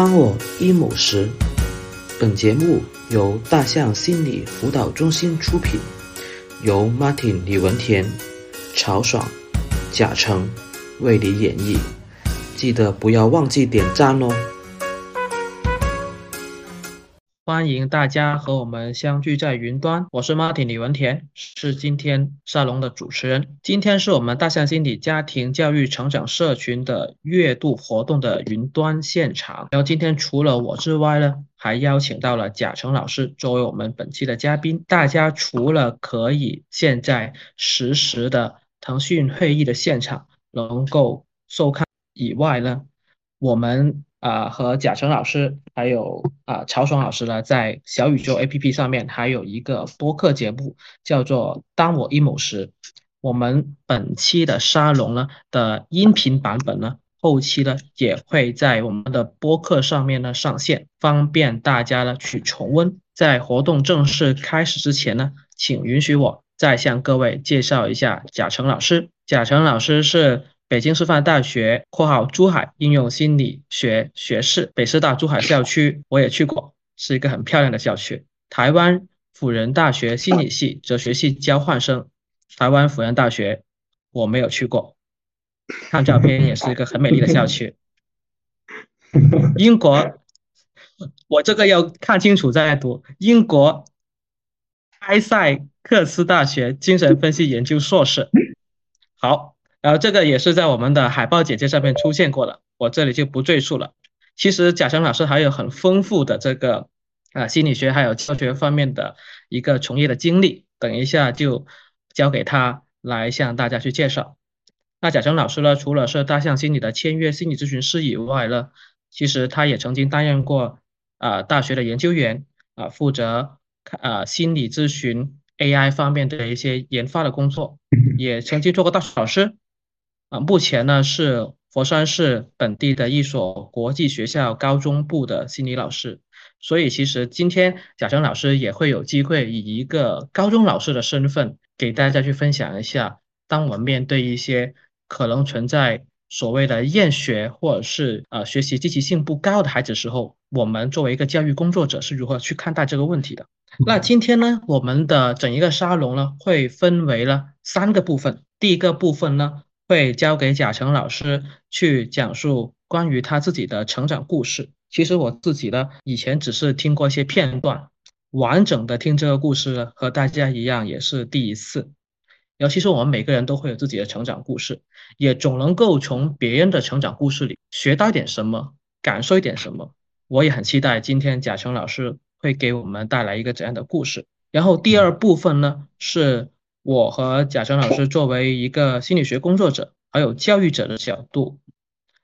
当我 emo 时，本节目由大象心理辅导中心出品，由 Martin 李文田、曹爽、贾成为你演绎。记得不要忘记点赞哦！欢迎大家和我们相聚在云端，我是 Martin 李文田，是今天沙龙的主持人。今天是我们大象心理家庭教育成长社群的月度活动的云端现场。然后今天除了我之外呢，还邀请到了贾成老师作为我们本期的嘉宾。大家除了可以现在实时的腾讯会议的现场能够收看以外呢，我们。啊，和贾成老师还有啊曹爽老师呢，在小宇宙 APP 上面还有一个播客节目，叫做《当我 emo 时》。我们本期的沙龙呢的音频版本呢，后期呢也会在我们的播客上面呢上线，方便大家呢去重温。在活动正式开始之前呢，请允许我再向各位介绍一下贾成老师。贾成老师是。北京师范大学（括号珠海应用心理学学士）北师大珠海校区，我也去过，是一个很漂亮的校区。台湾辅仁大学心理系哲学系交换生，台湾辅仁大学我没有去过，看照片也是一个很美丽的校区。英国，我这个要看清楚再读。英国埃塞克斯大学精神分析研究硕士。好。然后这个也是在我们的海报简介上面出现过了，我这里就不赘述了。其实贾成老师还有很丰富的这个啊心理学还有教学方面的一个从业的经历，等一下就交给他来向大家去介绍。那贾成老师呢，除了是大象心理的签约心理咨询师以外呢，其实他也曾经担任过啊大学的研究员啊，负责啊心理咨询 AI 方面的一些研发的工作，也曾经做过大学老师。啊，目前呢是佛山市本地的一所国际学校高中部的心理老师，所以其实今天贾成老师也会有机会以一个高中老师的身份给大家去分享一下，当我们面对一些可能存在所谓的厌学或者是呃学习积极性不高的孩子时候，我们作为一个教育工作者是如何去看待这个问题的。那今天呢，我们的整一个沙龙呢会分为了三个部分，第一个部分呢。会交给贾成老师去讲述关于他自己的成长故事。其实我自己呢，以前只是听过一些片段，完整的听这个故事呢，和大家一样也是第一次。尤其是我们每个人都会有自己的成长故事，也总能够从别人的成长故事里学到一点什么，感受一点什么。我也很期待今天贾成老师会给我们带来一个怎样的故事。然后第二部分呢是。我和贾川老师作为一个心理学工作者，还有教育者的角度，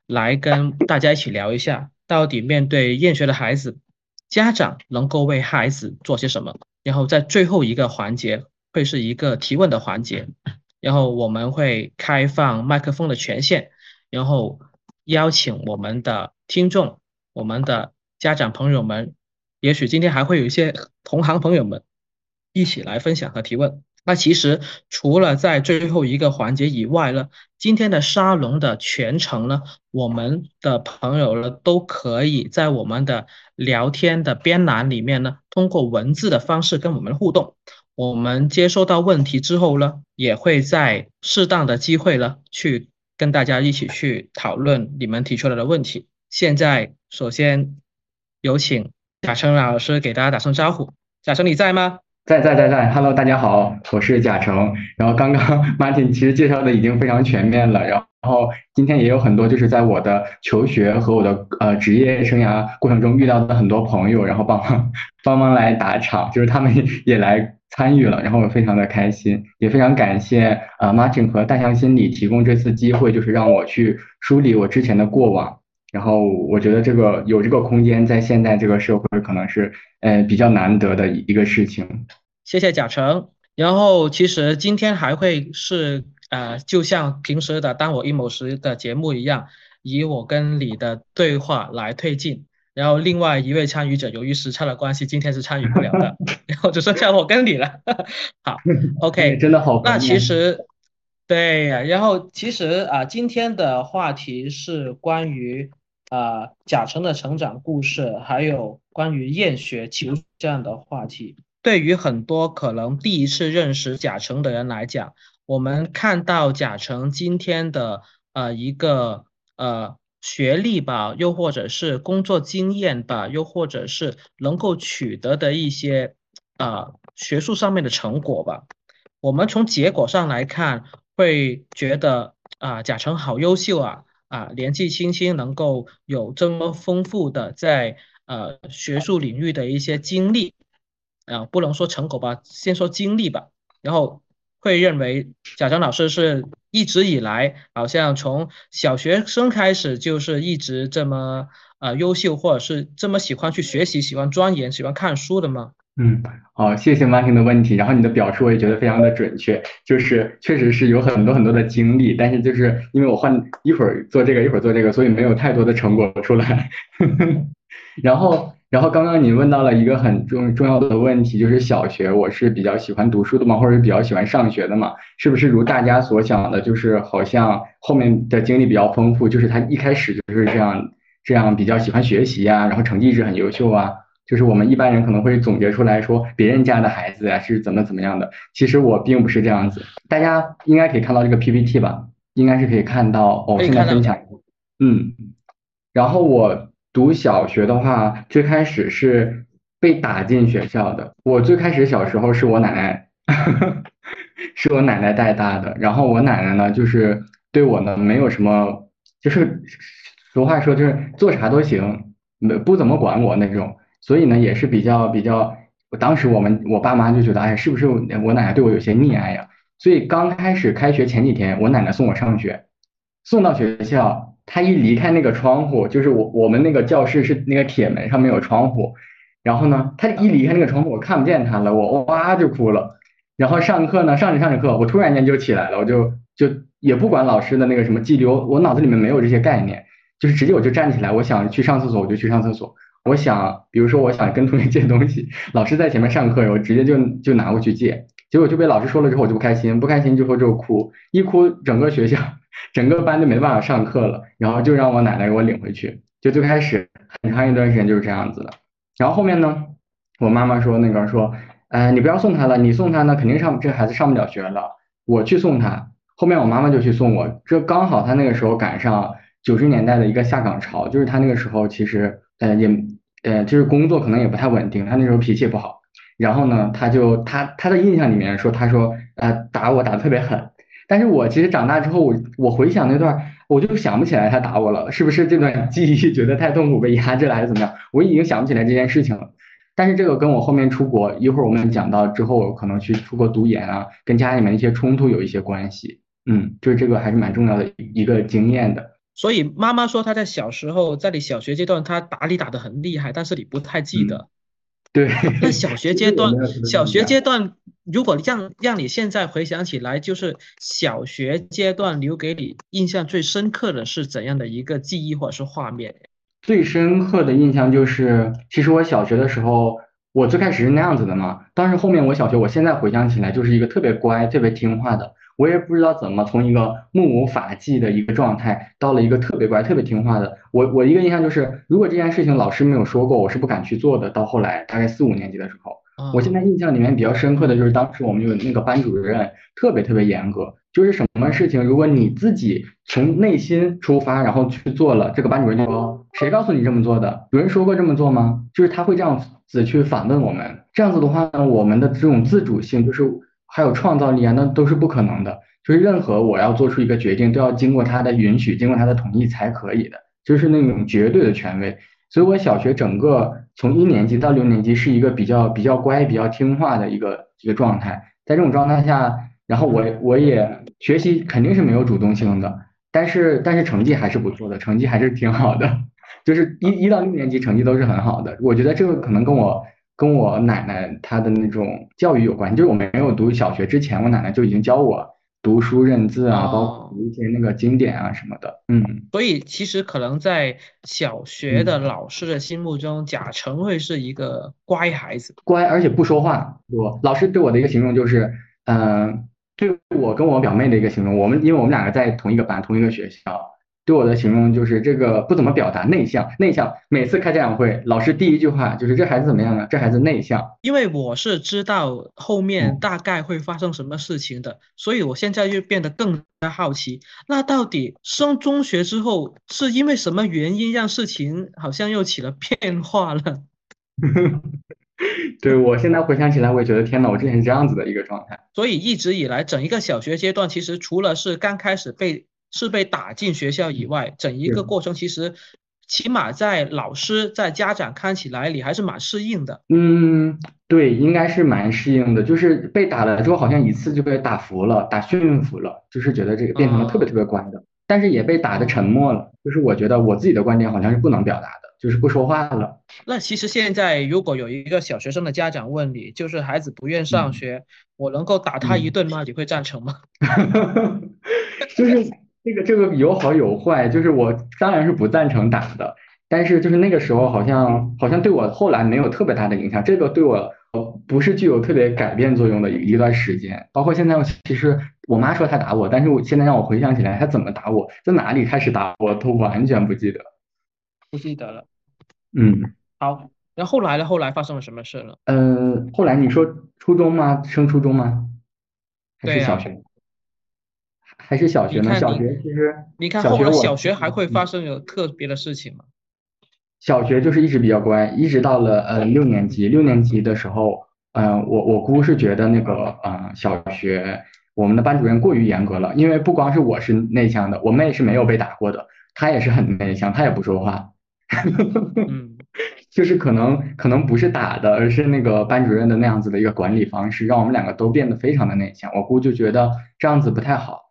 来跟大家一起聊一下，到底面对厌学的孩子，家长能够为孩子做些什么？然后在最后一个环节会是一个提问的环节，然后我们会开放麦克风的权限，然后邀请我们的听众、我们的家长朋友们，也许今天还会有一些同行朋友们一起来分享和提问。那其实除了在最后一个环节以外呢，今天的沙龙的全程呢，我们的朋友呢都可以在我们的聊天的编栏里面呢，通过文字的方式跟我们互动。我们接收到问题之后呢，也会在适当的机会呢，去跟大家一起去讨论你们提出来的问题。现在首先有请贾成老师给大家打声招呼。贾成，你在吗？在在在在，Hello，大家好，我是贾成。然后刚刚 Martin 其实介绍的已经非常全面了。然后今天也有很多就是在我的求学和我的呃职业生涯过程中遇到的很多朋友，然后帮忙帮忙来打场，就是他们也来参与了，然后我非常的开心，也非常感谢呃 Martin 和大象心理提供这次机会，就是让我去梳理我之前的过往。然后我觉得这个有这个空间，在现在这个社会可能是呃比较难得的一个事情。谢谢贾成。然后其实今天还会是呃，就像平时的当我 emo 时的节目一样，以我跟你的对话来推进。然后另外一位参与者由于时差的关系，今天是参与不了的。然后只剩下我跟你了。好，OK，真的好。那其实对呀。然后其实啊，今天的话题是关于。啊贾成的成长故事，还有关于厌学求这样的话题。对于很多可能第一次认识贾成的人来讲，我们看到贾成今天的呃一个呃学历吧，又或者是工作经验吧，又或者是能够取得的一些啊学术上面的成果吧，我们从结果上来看，会觉得啊贾成好优秀啊啊年纪轻轻能够有这么丰富的在呃学术领域的一些经历啊，不能说成果吧，先说经历吧，然后。会认为贾成老师是一直以来好像从小学生开始就是一直这么呃优秀，或者是这么喜欢去学习、喜欢钻研、喜欢看书的吗？嗯，好，谢谢 Martin 的问题。然后你的表述我也觉得非常的准确，就是确实是有很多很多的经历，但是就是因为我换一会儿做这个，一会儿做这个，所以没有太多的成果出来。然后。然后刚刚你问到了一个很重重要的问题，就是小学我是比较喜欢读书的嘛，或者比较喜欢上学的嘛？是不是如大家所想的，就是好像后面的经历比较丰富，就是他一开始就是这样这样比较喜欢学习啊，然后成绩一直很优秀啊？就是我们一般人可能会总结出来说别人家的孩子呀是怎么怎么样的。其实我并不是这样子，大家应该可以看到这个 PPT 吧？应该是可以看到哦，现在分享，嗯，然后我。读小学的话，最开始是被打进学校的。我最开始小时候是我奶奶，是我奶奶带大的。然后我奶奶呢，就是对我呢没有什么，就是俗话说就是做啥都行，没不怎么管我那种。所以呢，也是比较比较。我当时我们我爸妈就觉得，哎，是不是我奶奶对我有些溺爱呀？所以刚开始开学前几天，我奶奶送我上学，送到学校。她一离开那个窗户，就是我我们那个教室是那个铁门上面有窗户，然后呢，他一离开那个窗户，我看不见他了，我哇就哭了。然后上课呢，上着上着课，我突然间就起来了，我就就也不管老师的那个什么纪律，我我脑子里面没有这些概念，就是直接我就站起来，我想去上厕所我就去上厕所，我想比如说我想跟同学借东西，老师在前面上课，我直接就就拿过去借，结果就被老师说了之后我就不开心，不开心之后就哭，一哭整个学校。整个班就没办法上课了，然后就让我奶奶给我领回去。就最开始很长一段时间就是这样子的。然后后面呢，我妈妈说那个说，呃，你不要送他了，你送他呢肯定上这孩子上不了学了。我去送他。后面我妈妈就去送我，这刚好他那个时候赶上九十年代的一个下岗潮，就是他那个时候其实呃也呃就是工作可能也不太稳定，他那时候脾气也不好。然后呢，他就他他的印象里面说，他说呃打我打的特别狠。但是我其实长大之后，我我回想那段，我就想不起来他打我了，是不是这段记忆觉得太痛苦被压制了，还是怎么样？我已经想不起来这件事情了。但是这个跟我后面出国，一会儿我们讲到之后可能去出国读研啊，跟家里面一些冲突有一些关系。嗯，就是这个还是蛮重要的一个经验的。所以妈妈说她在小时候，在你小学阶段，她打你打得很厉害，但是你不太记得。对，那小学 阶段，小学阶段，如果让让你现在回想起来，就是小学阶段留给你印象最深刻的是怎样的一个记忆或者是画面？最深刻的印象就是，其实我小学的时候，我最开始是那样子的嘛，但是后面我小学，我现在回想起来，就是一个特别乖、特别听话的。我也不知道怎么从一个目无法纪的一个状态，到了一个特别乖、特别听话的。我我一个印象就是，如果这件事情老师没有说过，我是不敢去做的。到后来大概四五年级的时候，我现在印象里面比较深刻的就是当时我们有那个班主任特别特别严格，就是什么事情如果你自己从内心出发然后去做了，这个班主任就说谁告诉你这么做的？有人说过这么做吗？就是他会这样子去反问我们。这样子的话呢，我们的这种自主性就是。还有创造力啊，那都是不可能的。就是任何我要做出一个决定，都要经过他的允许，经过他的同意才可以的，就是那种绝对的权威。所以我小学整个从一年级到六年级是一个比较比较乖、比较听话的一个一个状态。在这种状态下，然后我我也学习肯定是没有主动性的，但是但是成绩还是不错的，成绩还是挺好的。就是一一到六年级成绩都是很好的。我觉得这个可能跟我。跟我奶奶她的那种教育有关，就是我没有读小学之前，我奶奶就已经教我读书认字啊，包括读一些那个经典啊什么的。嗯，所以其实可能在小学的老师的心目中，贾成会是一个乖孩子，乖而且不说话。我老师对我的一个形容就是，嗯，对我跟我表妹的一个形容，我们因为我们两个在同一个班，同一个学校，对我的形容就是这个不怎么表达，内向，内向。每次开家长会，老师第一句话就是这孩子怎么样呢？这孩子内向。因为我是知道后面大概会发生什么事情的，所以我现在就变得更加好奇。那到底升中学之后是因为什么原因让事情好像又起了变化了？对我现在回想起来，我也觉得天呐，我之前是这样子的一个状态。所以一直以来，整一个小学阶段，其实除了是刚开始被是被打进学校以外，整一个过程其实起码在老师在家长看起来，你还是蛮适应的。嗯，对，应该是蛮适应的。就是被打了之后，好像一次就被打服了，打驯服了，就是觉得这个变成了特别特别乖的。但是也被打的沉默了，就是我觉得我自己的观点好像是不能表达的。就是不说话了。那其实现在如果有一个小学生的家长问你，就是孩子不愿上学，我能够打他一顿吗？你会赞成吗？就是这个这个有好有坏，就是我当然是不赞成打的，但是就是那个时候好像好像对我后来没有特别大的影响，这个对我不是具有特别改变作用的一段时间。包括现在，其实我妈说她打我，但是我现在让我回想起来，她怎么打我，在哪里开始打我，都完全不记得，不记得了。嗯，好，然后后来呢？后来发生了什么事了？呃，后来你说初中吗？升初中吗？还是小学？还是小学呢？小学其实，你看后来小学还会发生有特别的事情吗？小学就是一直比较乖，一直到了呃六年级。六年级的时候，嗯，我我姑是觉得那个呃小学我们的班主任过于严格了，因为不光是我是内向的，我妹是没有被打过的，她也是很内向，她也不说话。嗯，就是可能可能不是打的，而是那个班主任的那样子的一个管理方式，让我们两个都变得非常的内向。我姑就觉得这样子不太好，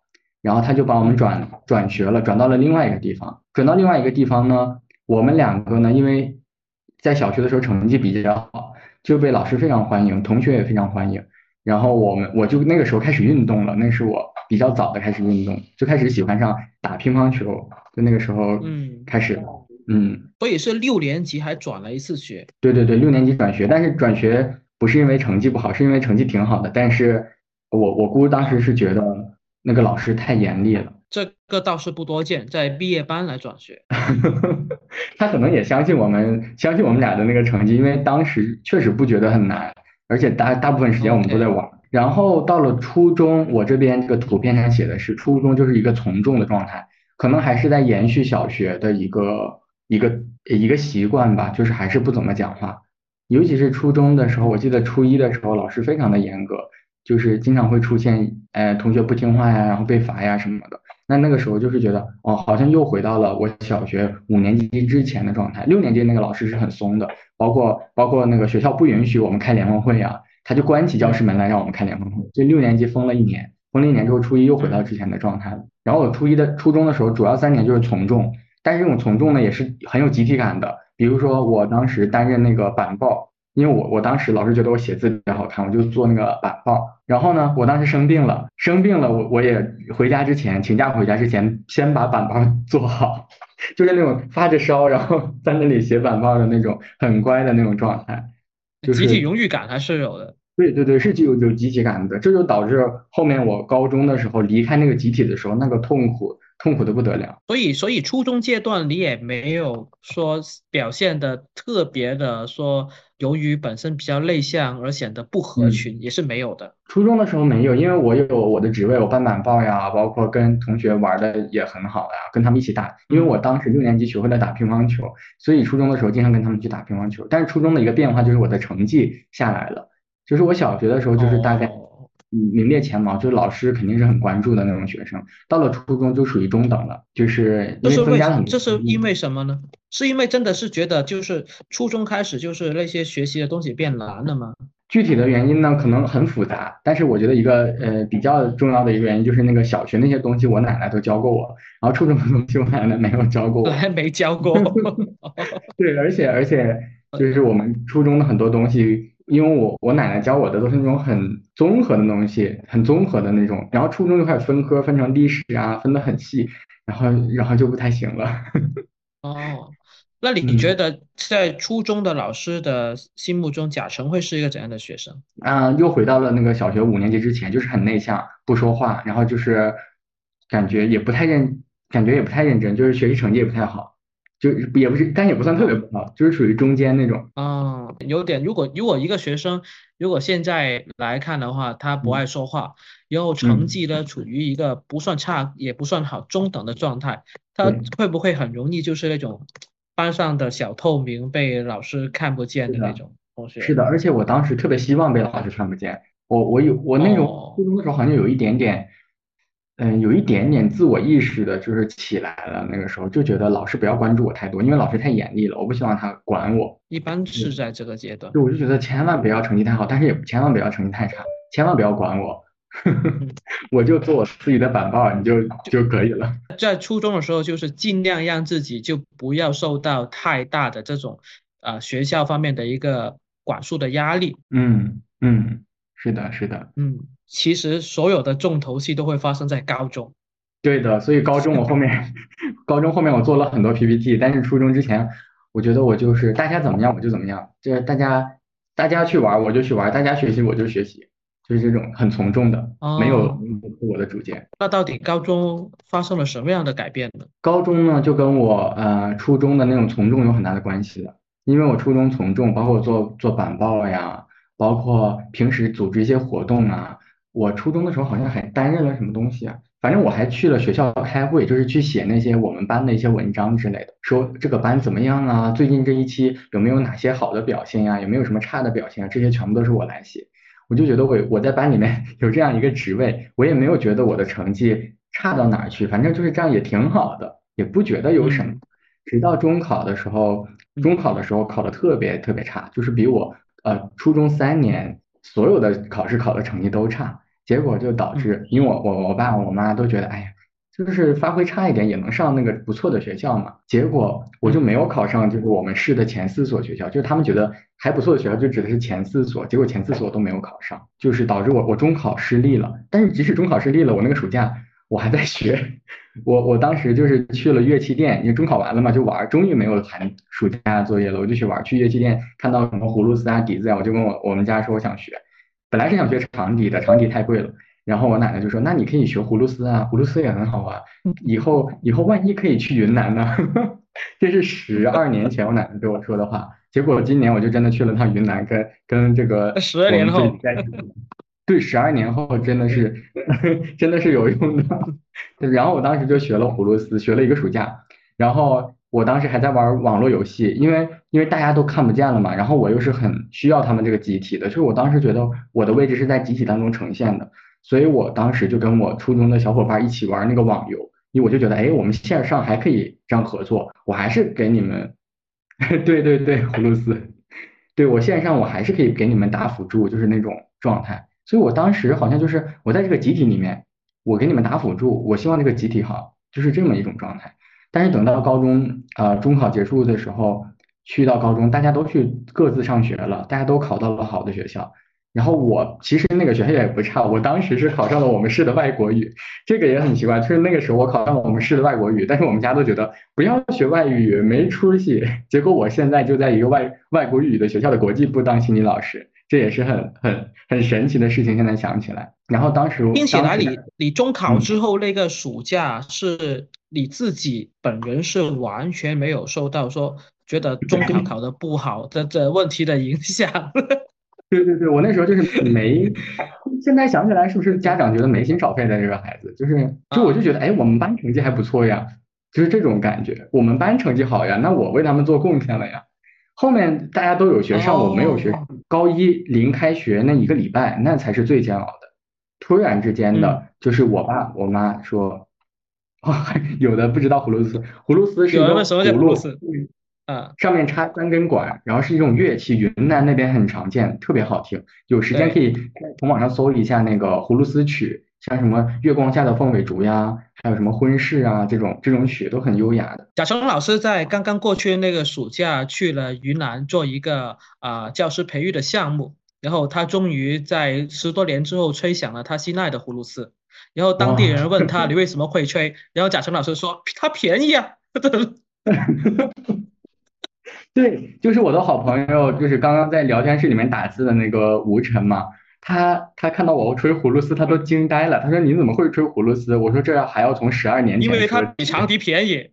然后他就把我们转转学了，转到了另外一个地方。转到另外一个地方呢，我们两个呢，因为在小学的时候成绩比较好，就被老师非常欢迎，同学也非常欢迎。然后我们我就那个时候开始运动了，那是我比较早的开始运动，就开始喜欢上打乒乓球，就那个时候嗯开始。嗯，所以是六年级还转了一次学。对对对，六年级转学，但是转学不是因为成绩不好，是因为成绩挺好的。但是我我姑当时是觉得那个老师太严厉了。这个倒是不多见，在毕业班来转学。他可能也相信我们，相信我们俩的那个成绩，因为当时确实不觉得很难，而且大大部分时间我们都在玩。然后到了初中，我这边这个图片上写的是初中就是一个从众的状态，可能还是在延续小学的一个。一个一个习惯吧，就是还是不怎么讲话，尤其是初中的时候，我记得初一的时候，老师非常的严格，就是经常会出现，呃，同学不听话呀，然后被罚呀什么的。那那个时候就是觉得，哦，好像又回到了我小学五年级之前的状态。六年级那个老师是很松的，包括包括那个学校不允许我们开联欢会呀，他就关起教室门来让我们开联欢会。就六年级封了一年，封了一年之后，初一又回到之前的状态了。然后我初一的初中的时候，主要三年就是从众。但是这种从众呢，也是很有集体感的。比如说，我当时担任那个板报，因为我我当时老师觉得我写字比较好看，我就做那个板报。然后呢，我当时生病了，生病了，我我也回家之前请假回家之前，先把板报做好，就是那种发着烧，然后在那里写板报的那种很乖的那种状态。集体荣誉感还是有的。对对对，是有有集体感的，这就导致后面我高中的时候离开那个集体的时候，那个痛苦。痛苦的不得了，所以所以初中阶段你也没有说表现的特别的说，由于本身比较内向而显得不合群，也是没有的。初中的时候没有，因为我有我的职位，我办板报呀，包括跟同学玩的也很好呀，跟他们一起打。因为我当时六年级学会了打乒乓球，所以初中的时候经常跟他们去打乒乓球。但是初中的一个变化就是我的成绩下来了，就是我小学的时候就是大概。名列前茅，就是老师肯定是很关注的那种学生。到了初中就属于中等了，就是因为增加很这是因为什么呢？是因为真的是觉得就是初中开始就是那些学习的东西变难了吗？具体的原因呢，可能很复杂。但是我觉得一个呃比较重要的一个原因就是那个小学那些东西我奶奶都教过我，然后初中的东西我奶奶没有教过我，还没教过。对，而且而且就是我们初中的很多东西。因为我我奶奶教我的都是那种很综合的东西，很综合的那种，然后初中就开始分科，分成历史啊，分得很细，然后然后就不太行了。哦，那你觉得在初中的老师的心目中，贾成会是一个怎样的学生？啊，又回到了那个小学五年级之前，就是很内向，不说话，然后就是感觉也不太认，感觉也不太认真，就是学习成绩也不太好，就也不是，但也不算特别不好，就是属于中间那种。啊，有点。如果如果一个学生如果现在来看的话，他不爱说话，然后成绩呢处于一个不算差也不算好中等的状态，他会不会很容易就是那种班上的小透明，被老师看不见的那种同学？是的，而且我当时特别希望被老师看不见。我我有我那种初中的时候好像有一点点。嗯，有一点点自我意识的，就是起来了。那个时候就觉得老师不要关注我太多，因为老师太严厉了，我不希望他管我。一般是在这个阶段，就我就觉得千万不要成绩太好，但是也千万不要成绩太差，千万不要管我，我就做我自己的板报，你就就可以了。在初中的时候，就是尽量让自己就不要受到太大的这种呃学校方面的一个管束的压力。嗯嗯，是的，是的，嗯。其实所有的重头戏都会发生在高中，对的。所以高中我后面，高中后面我做了很多 PPT，但是初中之前，我觉得我就是大家怎么样我就怎么样，就是大家大家去玩我就去玩，大家学习我就学习，就是这种很从众的，没有我的主见。那到底高中发生了什么样的改变呢？高中呢就跟我呃初中的那种从众有很大的关系的，因为我初中从众，包括做做板报呀，包括平时组织一些活动啊。我初中的时候好像还担任了什么东西啊？反正我还去了学校开会，就是去写那些我们班的一些文章之类的，说这个班怎么样啊？最近这一期有没有哪些好的表现呀？有没有什么差的表现啊？这些全部都是我来写。我就觉得我我在班里面 有这样一个职位，我也没有觉得我的成绩差到哪儿去，反正就是这样也挺好的，也不觉得有什么。直到中考的时候，中考的时候考的特别特别差，就是比我呃初中三年所有的考试考的成绩都差。结果就导致，因为我我我爸我妈都觉得，哎呀，就是发挥差一点也能上那个不错的学校嘛。结果我就没有考上，就是我们市的前四所学校，就是他们觉得还不错的学校就指的是前四所，结果前四所都没有考上，就是导致我我中考失利了。但是即使中考失利了，我那个暑假我还在学，我我当时就是去了乐器店，因为中考完了嘛就玩，终于没有寒暑假作业了，我就去玩，去乐器店看到什么葫芦丝啊、笛子啊，我就跟我我们家说我想学。本来是想学长笛的，长笛太贵了。然后我奶奶就说：“那你可以学葫芦丝啊，葫芦丝也很好啊。以后以后万一可以去云南呢？” 这是十二年前我奶奶对我说的话。结果今年我就真的去了趟云南，跟跟这个十二年后，对，十二年后真的是 真的是有用的。然后我当时就学了葫芦丝，学了一个暑假。然后。我当时还在玩网络游戏，因为因为大家都看不见了嘛，然后我又是很需要他们这个集体的，就是我当时觉得我的位置是在集体当中呈现的，所以我当时就跟我初中的小伙伴一起玩那个网游，因为我就觉得，哎，我们线上还可以这样合作，我还是给你们，对 对对，葫芦丝，对我线上我还是可以给你们打辅助，就是那种状态，所以我当时好像就是我在这个集体里面，我给你们打辅助，我希望这个集体好，就是这么一种状态。但是等到高中，呃，中考结束的时候，去到高中，大家都去各自上学了，大家都考到了好的学校。然后我其实那个学校也不差，我当时是考上了我们市的外国语，这个也很奇怪，就是那个时候我考上了我们市的外国语，但是我们家都觉得不要学外语，没出息。结果我现在就在一个外外国语的学校的国际部当心理老师，这也是很很很神奇的事情。现在想起来，然后当时并且来你你中考之后那个暑假是。你自己本人是完全没有受到说觉得中考考的不好的这问题的影响。对对对，我那时候就是没，现在想起来是不是家长觉得没心少费的这个孩子，就是就我就觉得哎，我们班成绩还不错呀，就是这种感觉，我们班成绩好呀，那我为他们做贡献了呀。后面大家都有学上，我没有学。高一临开学那一个礼拜，那才是最煎熬的。突然之间的，就是我爸我妈说。有的不知道葫芦丝，葫芦丝是一个葫芦丝，嗯，上面插三根管，然后是一种乐器，云南那边很常见，特别好听。有时间可以从网上搜一下那个葫芦丝曲，像什么《月光下的凤尾竹》呀，还有什么《婚事》啊，这种这种曲都很优雅的。贾成老师在刚刚过去那个暑假去了云南做一个啊教师培育的项目，然后他终于在十多年之后吹响了他心爱的葫芦丝。然后当地人问他 你为什么会吹？然后贾成老师说他便宜啊。对，就是我的好朋友，就是刚刚在聊天室里面打字的那个吴晨嘛。他他看到我吹葫芦丝，他都惊呆了。他说：“你怎么会吹葫芦丝？”我说：“这还要从十二年前。”因为它比长笛便宜。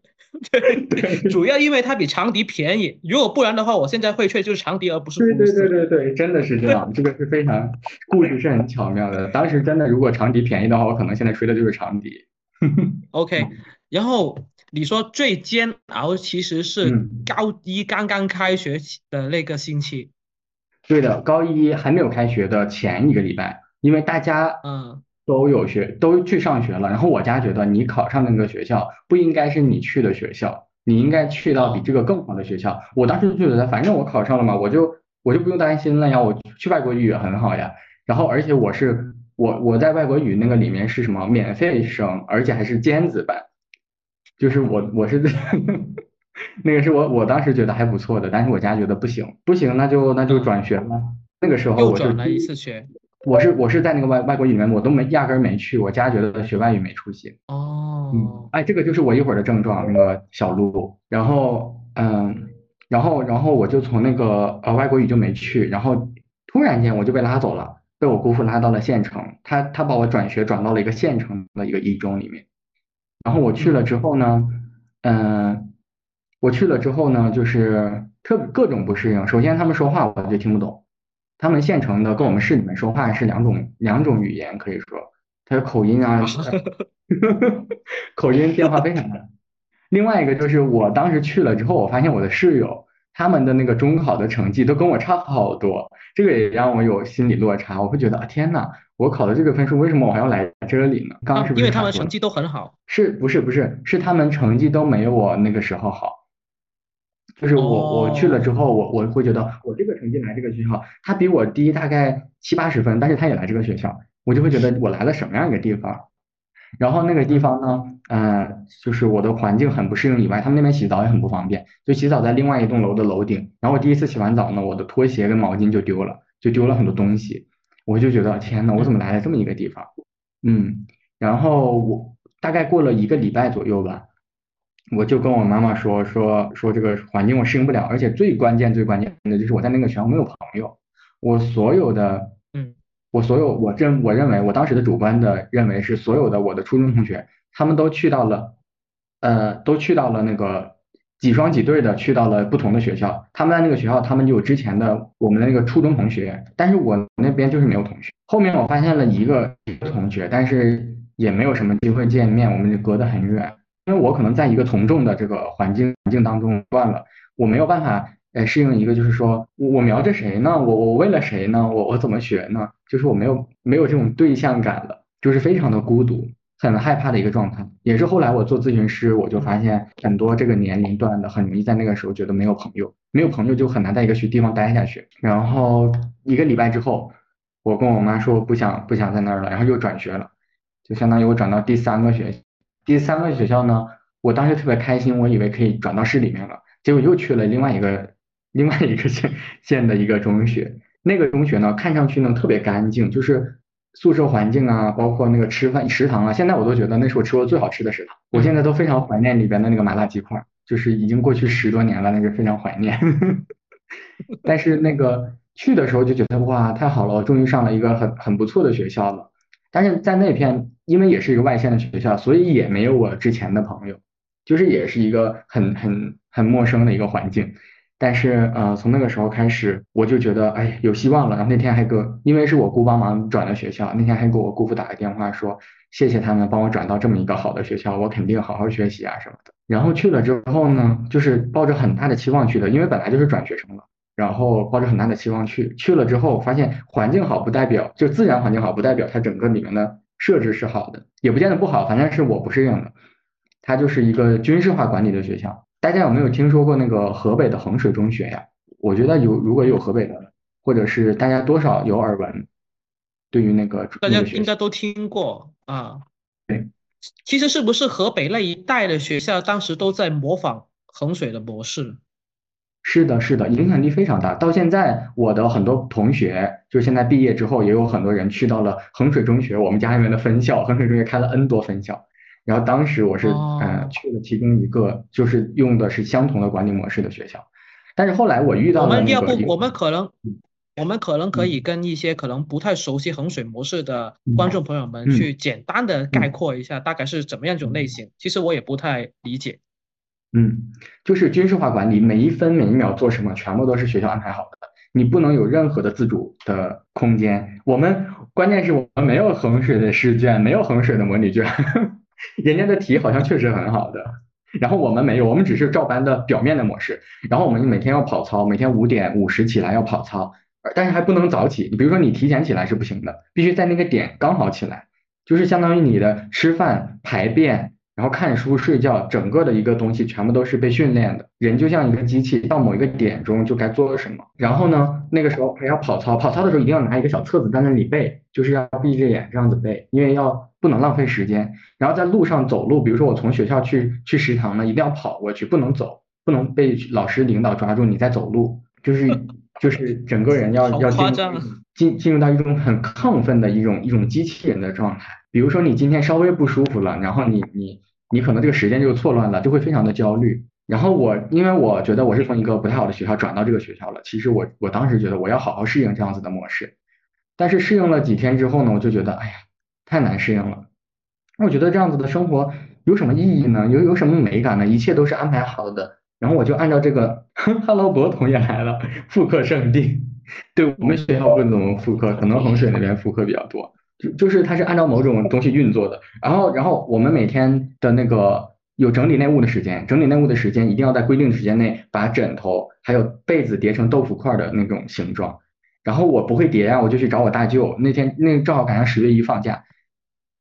对对，主要因为它比长笛便宜。如果不然的话，我现在会吹就是长笛，而不是。对对对对对，真的是这样。这个是非常故事是很巧妙的。当时真的，如果长笛便宜的话，我可能现在吹的就是长笛。OK，然后你说最煎熬其实是高一刚刚开学的那个星期。对的，高一还没有开学的前一个礼拜，因为大家嗯都有学都去上学了，然后我家觉得你考上那个学校不应该是你去的学校，你应该去到比这个更好的学校。我当时就觉得，反正我考上了嘛，我就我就不用担心了呀，我去外国语也很好呀。然后而且我是我我在外国语那个里面是什么免费生，而且还是尖子班，就是我我是。那个是我我当时觉得还不错的，但是我家觉得不行，不行那就那就转学了。那个时候我就转了一次学，我是我是在那个外外国语里面我都没压根儿没去，我家觉得学外语没出息。哦，嗯，哎，这个就是我一会儿的症状，那个小鹿。然后嗯，然后然后我就从那个呃外国语就没去，然后突然间我就被拉走了，被我姑父拉到了县城，他他把我转学转到了一个县城的一个一中里面。然后我去了之后呢，嗯。我去了之后呢，就是特各种不适应。首先，他们说话我就听不懂，他们县城的跟我们市里面说话是两种两种语言，可以说，他的口音啊，口音变化非常大。另外一个就是我当时去了之后，我发现我的室友他们的那个中考的成绩都跟我差好多，这个也让我有心理落差。我会觉得啊，天呐，我考的这个分数，为什么我还要来这里呢？刚是不是？因为他们成绩都很好。是不是不是？是他们成绩都没有我那个时候好。就是我我去了之后，我我会觉得我这个成绩来这个学校，他比我低大概七八十分，但是他也来这个学校，我就会觉得我来了什么样一个地方。然后那个地方呢，嗯，就是我的环境很不适应以外，他们那边洗澡也很不方便，就洗澡在另外一栋楼的楼顶。然后我第一次洗完澡呢，我的拖鞋跟毛巾就丢了，就丢了很多东西。我就觉得天呐，我怎么来了这么一个地方？嗯，然后我大概过了一个礼拜左右吧。我就跟我妈妈说说说这个环境我适应不了，而且最关键最关键的就是我在那个学校没有朋友，我所有的嗯，我所有我认我认为我当时的主观的认为是所有的我的初中同学他们都去到了呃都去到了那个几双几对的去到了不同的学校，他们在那个学校他们就有之前的我们的那个初中同学，但是我那边就是没有同学。后面我发现了一个同学，但是也没有什么机会见面，我们就隔得很远。因为我可能在一个从众的这个环境环境当中断了，我没有办法呃适应一个就是说我我瞄着谁呢？我我为了谁呢？我我怎么学呢？就是我没有没有这种对象感了，就是非常的孤独，很害怕的一个状态。也是后来我做咨询师，我就发现很多这个年龄段的很容易在那个时候觉得没有朋友，没有朋友就很难在一个学地方待下去。然后一个礼拜之后，我跟我妈说我不想不想在那儿了，然后又转学了，就相当于我转到第三个学。第三个学校呢，我当时特别开心，我以为可以转到市里面了，结果又去了另外一个另外一个县县的一个中学。那个中学呢，看上去呢特别干净，就是宿舍环境啊，包括那个吃饭食堂啊，现在我都觉得那是我吃过最好吃的食堂。我现在都非常怀念里边的那个麻辣鸡块，就是已经过去十多年了，那个非常怀念。但是那个去的时候就觉得哇，太好了，我终于上了一个很很不错的学校了。但是在那片，因为也是一个外县的学校，所以也没有我之前的朋友，就是也是一个很很很陌生的一个环境。但是呃，从那个时候开始，我就觉得哎有希望了。然后那天还给，因为是我姑帮忙转的学校，那天还给我姑父打个电话说谢谢他们帮我转到这么一个好的学校，我肯定好好学习啊什么的。然后去了之后呢，就是抱着很大的期望去的，因为本来就是转学生了。然后抱着很大的期望去，去了之后发现环境好不代表就自然环境好不代表它整个里面的设置是好的，也不见得不好，反正是我不适应的。它就是一个军事化管理的学校。大家有没有听说过那个河北的衡水中学呀？我觉得有，如果有河北的，或者是大家多少有耳闻，对于那个大家应该都听过啊。对，其实是不是河北那一带的学校当时都在模仿衡水的模式？是的，是的，影响力非常大。到现在，我的很多同学，就是现在毕业之后，也有很多人去到了衡水中学，我们家里面的分校。衡水中学开了 N 多分校，然后当时我是嗯去了其中一个，就是用的是相同的管理模式的学校。但是后来我遇到了我们要不，我们可能我们可能可以跟一些可能不太熟悉衡水模式的观众朋友们嗯去简单的概括一下，大概是怎么样一种类型。其实我也不太理解。嗯，就是军事化管理，每一分每一秒做什么，全部都是学校安排好的，你不能有任何的自主的空间。我们关键是我们没有衡水的试卷，没有衡水的模拟卷，人家的题好像确实很好的，然后我们没有，我们只是照搬的表面的模式。然后我们每天要跑操，每天五点五十起来要跑操，但是还不能早起。你比如说你提前起来是不行的，必须在那个点刚好起来，就是相当于你的吃饭、排便。然后看书、睡觉，整个的一个东西全部都是被训练的。人就像一个机器，到某一个点中就该做什么。然后呢，那个时候还要跑操，跑操的时候一定要拿一个小册子在那里背，就是要闭着眼这样子背，因为要不能浪费时间。然后在路上走路，比如说我从学校去去食堂呢，一定要跑过去，不能走，不能被老师领导抓住你在走路，就是就是整个人要要进入夸张啊进进入到一种很亢奋的一种一种机器人的状态。比如说你今天稍微不舒服了，然后你你你可能这个时间就错乱了，就会非常的焦虑。然后我因为我觉得我是从一个不太好的学校转到这个学校了，其实我我当时觉得我要好好适应这样子的模式，但是适应了几天之后呢，我就觉得哎呀太难适应了。那我觉得这样子的生活有什么意义呢？有有什么美感呢？一切都是安排好的，然后我就按照这个，Hello 博同也来了，复刻圣地。对我们学校不怎么复课，可能衡水那边复课比较多。就就是它是按照某种东西运作的，然后然后我们每天的那个有整理内务的时间，整理内务的时间一定要在规定的时间内把枕头还有被子叠成豆腐块的那种形状。然后我不会叠啊，我就去找我大舅。那天那正好赶上十月一放假，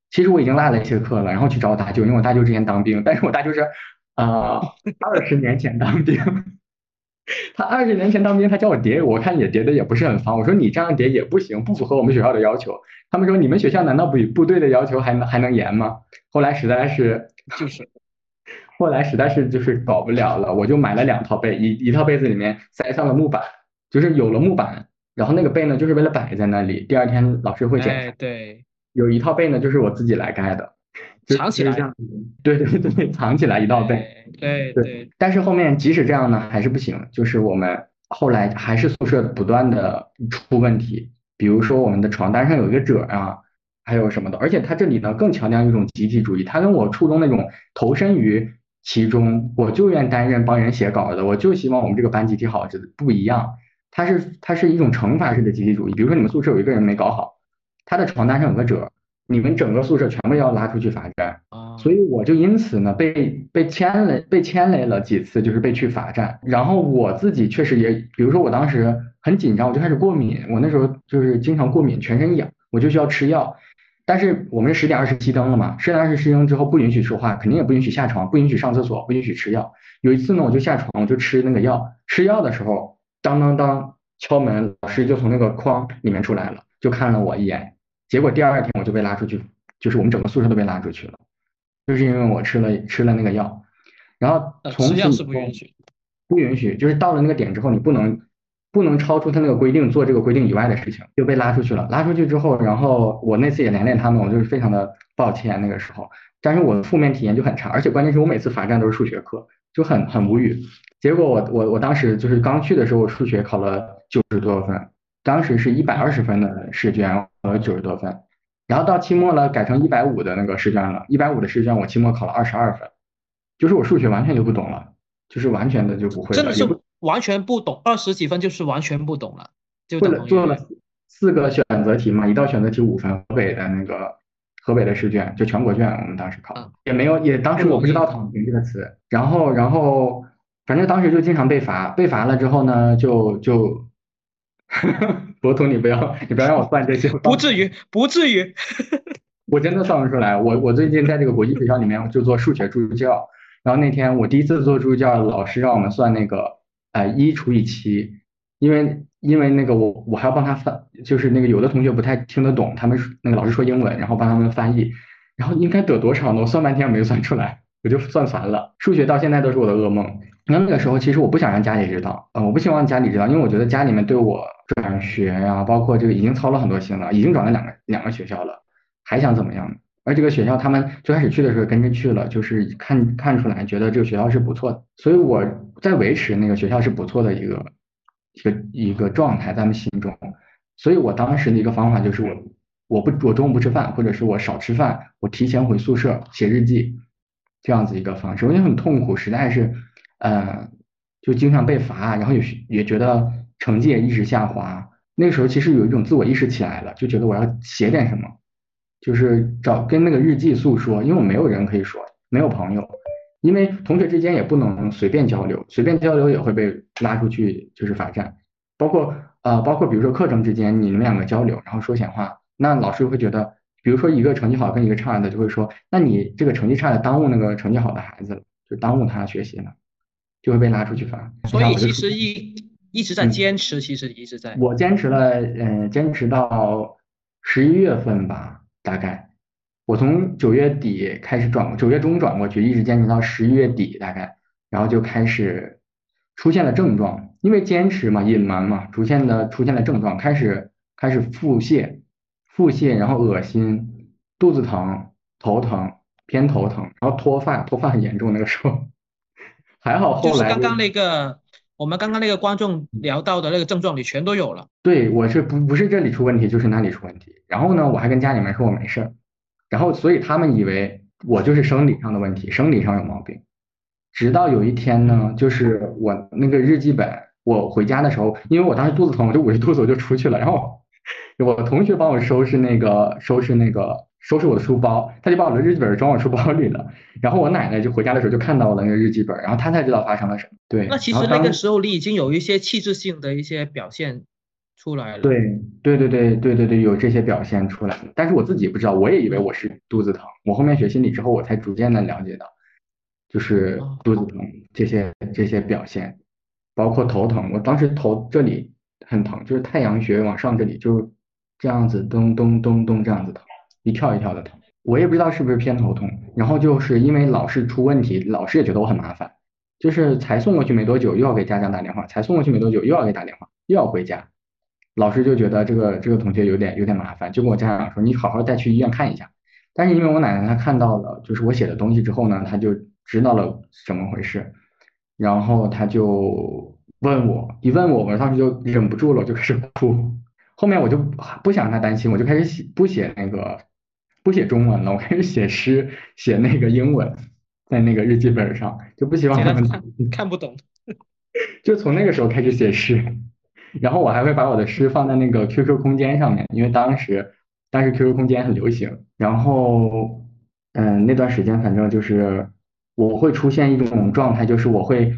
其实我已经落了一些课了，然后去找我大舅，因为我大舅之前当兵，但是我大舅是呃二十年前当兵。他二十年前当兵，他叫我叠，我看也叠的也不是很方。我说你这样叠也不行，不符合我们学校的要求。他们说你们学校难道比部队的要求还能还能严吗？后来实在是，就是，后来实在是就是搞不了了，我就买了两套被，一一套被子里面塞上了木板，就是有了木板，然后那个被呢就是为了摆在那里，第二天老师会检查。哎，对，有一套被呢就是我自己来盖的，就藏起来这样。对对对，藏起来一道被。哎对对对，但是后面即使这样呢，还是不行，就是我们后来还是宿舍不断的出问题，比如说我们的床单上有一个褶啊，还有什么的，而且他这里呢更强调一种集体主义，他跟我初中那种投身于其中，我就愿担任帮人写稿的，我就希望我们这个班集体好，这不一样，它是它是一种惩罚式的集体主义，比如说你们宿舍有一个人没搞好，他的床单上有个褶，你们整个宿舍全部要拉出去罚站。啊，所以我就因此呢被被牵累被牵累了几次，就是被去罚站。然后我自己确实也，比如说我当时很紧张，我就开始过敏，我那时候就是经常过敏，全身痒，我就需要吃药。但是我们十点二十熄灯了嘛，十点二十熄灯之后不允许说话，肯定也不允许下床，不允许上厕所，不允许吃药。有一次呢，我就下床，我就吃那个药，吃药的时候，当当当敲门，老师就从那个框里面出来了，就看了我一眼。结果第二天我就被拉出去，就是我们整个宿舍都被拉出去了。就是因为我吃了吃了那个药，然后呃从此是不允许，不允许，就是到了那个点之后，你不能不能超出他那个规定做这个规定以外的事情，就被拉出去了。拉出去之后，然后我那次也连累他们，我就是非常的抱歉那个时候，但是我的负面体验就很差，而且关键是我每次罚站都是数学课，就很很无语。结果我我我当时就是刚去的时候，我数学考了九十多分，当时是一百二十分的试卷，考了九十多分。然后到期末了，改成一百五的那个试卷了，一百五的试卷我期末考了二十二分，就是我数学完全就不懂了，就是完全的就不会了，真的是完全不懂，二十几分就是完全不懂了，就做了做了四个选择题嘛，一道选择题五分，河北的那个河北的试卷就全国卷，我们当时考嗯。也没有，也当时我不知道躺平这个词，然后然后反正当时就经常被罚，被罚了之后呢，就就，博图你不要你不要让我算这些，不至于不至于，我真的算不出来。我我最近在这个国际学校里面就做数学助教，然后那天我第一次做助教，老师让我们算那个呃一除以七，因为因为那个我我还要帮他翻，就是那个有的同学不太听得懂，他们那个老师说英文，然后帮他们翻译，然后应该得多少呢？我算半天没算出来，我就算烦了。数学到现在都是我的噩梦。那那个时候其实我不想让家里知道，呃，我不希望家里知道，因为我觉得家里面对我转学呀、包括这个已经操了很多心了，已经转了两个两个学校了。还想怎么样？而这个学校他们最开始去的时候跟着去了，就是看看出来觉得这个学校是不错的，所以我在维持那个学校是不错的一个一个一个状态在他们心中。所以我当时的一个方法就是我我不我中午不吃饭，或者是我少吃饭，我提前回宿舍写日记，这样子一个方式。我也很痛苦，实在是，呃，就经常被罚，然后也也觉得成绩也一直下滑。那个时候其实有一种自我意识起来了，就觉得我要写点什么，就是找跟那个日记诉说，因为我没有人可以说，没有朋友，因为同学之间也不能随便交流，随便交流也会被拉出去就是罚站，包括。呃，包括比如说课程之间你们两个交流，然后说闲话，那老师会觉得，比如说一个成绩好跟一个差的，就会说，那你这个成绩差的耽误那个成绩好的孩子了，就耽误他学习了，就会被拉出去罚。所以其实一一直在坚持，其实一直在。我坚持了，嗯，坚持到十一月份吧，大概。我从九月底开始转，九月中转过去，一直坚持到十一月底大概，然后就开始出现了症状。因为坚持嘛，隐瞒嘛，逐渐的出现了症状，开始开始腹泻，腹泻，然后恶心，肚子疼，头疼，偏头疼，然后脱发，脱发很严重那个时候，还好后来就是刚刚那个我们刚刚那个观众聊到的那个症状，你全都有了。对，我是不不是这里出问题，就是那里出问题。然后呢，我还跟家里面说我没事儿，然后所以他们以为我就是生理上的问题，生理上有毛病。直到有一天呢，就是我那个日记本。我回家的时候，因为我当时肚子疼，我就捂着肚子我就出去了。然后 我同学帮我收拾那个收拾那个收拾我的书包，他就把我的日记本装我书包里了。然后我奶奶就回家的时候就看到了那个日记本，然后她才知道发生了什么。对，那其实那个时候你已经有一些气质性的一些表现出来了。对对对对对对对，有这些表现出来，但是我自己不知道，我也以为我是肚子疼。我后面学心理之后，我才逐渐的了解到，就是肚子疼这些这些表现。包括头疼，我当时头这里很疼，就是太阳穴往上这里就这样子咚咚咚咚这样子疼，一跳一跳的疼。我也不知道是不是偏头痛，然后就是因为老是出问题，老师也觉得我很麻烦，就是才送过去没多久又要给家长打电话，才送过去没多久又要给打电话，又要回家，老师就觉得这个这个同学有点有点麻烦，就跟我家长说你好好带去医院看一下。但是因为我奶奶她看到了就是我写的东西之后呢，她就知道了怎么回事。然后她就问我，一问我，我当时就忍不住了，我就开始哭。后面我就不想让他担心，我就开始写，不写那个，不写中文了，我开始写诗，写那个英文，在那个日记本上，就不希望他们看不懂。就从那个时候开始写诗，然后我还会把我的诗放在那个 QQ 空间上面，因为当时当时 QQ 空间很流行。然后，嗯，那段时间反正就是。我会出现一种状态，就是我会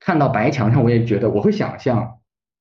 看到白墙上，我也觉得我会想象，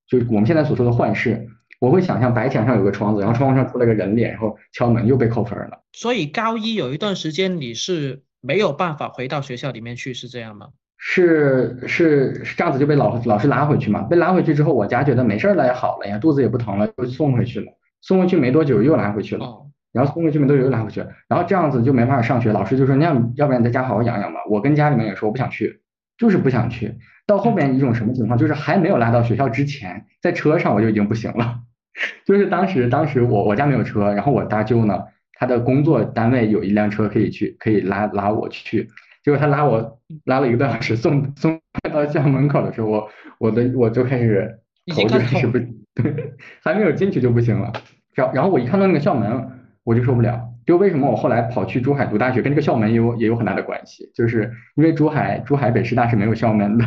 就是我们现在所说的幻视，我会想象白墙上有个窗子，然后窗户上出来个人脸，然后敲门又被扣分了。所以高一有一段时间你是没有办法回到学校里面去，是这样吗？是是是这样子就被老老师拉回去嘛？被拉回去之后，我家觉得没事了也好了呀，肚子也不疼了，就送回去了。送回去没多久又拉回去了。然后送回去没多久又拉回去，然后这样子就没办法上学。老师就说：“那要要不然你在家好好养养吧。”我跟家里面也说我不想去，就是不想去。到后面一种什么情况，就是还没有拉到学校之前，在车上我就已经不行了。就是当时当时我我家没有车，然后我大舅呢，他的工作单位有一辆车可以去，可以拉拉我去。结果他拉我拉了一个多小时，送送到校门口的时候，我我的我就开始头就开始不，还没有进去就不行了。然然后我一看到那个校门。我就受不了，就为什么我后来跑去珠海读大学，跟这个校门也有也有很大的关系，就是因为珠海珠海北师大是没有校门的。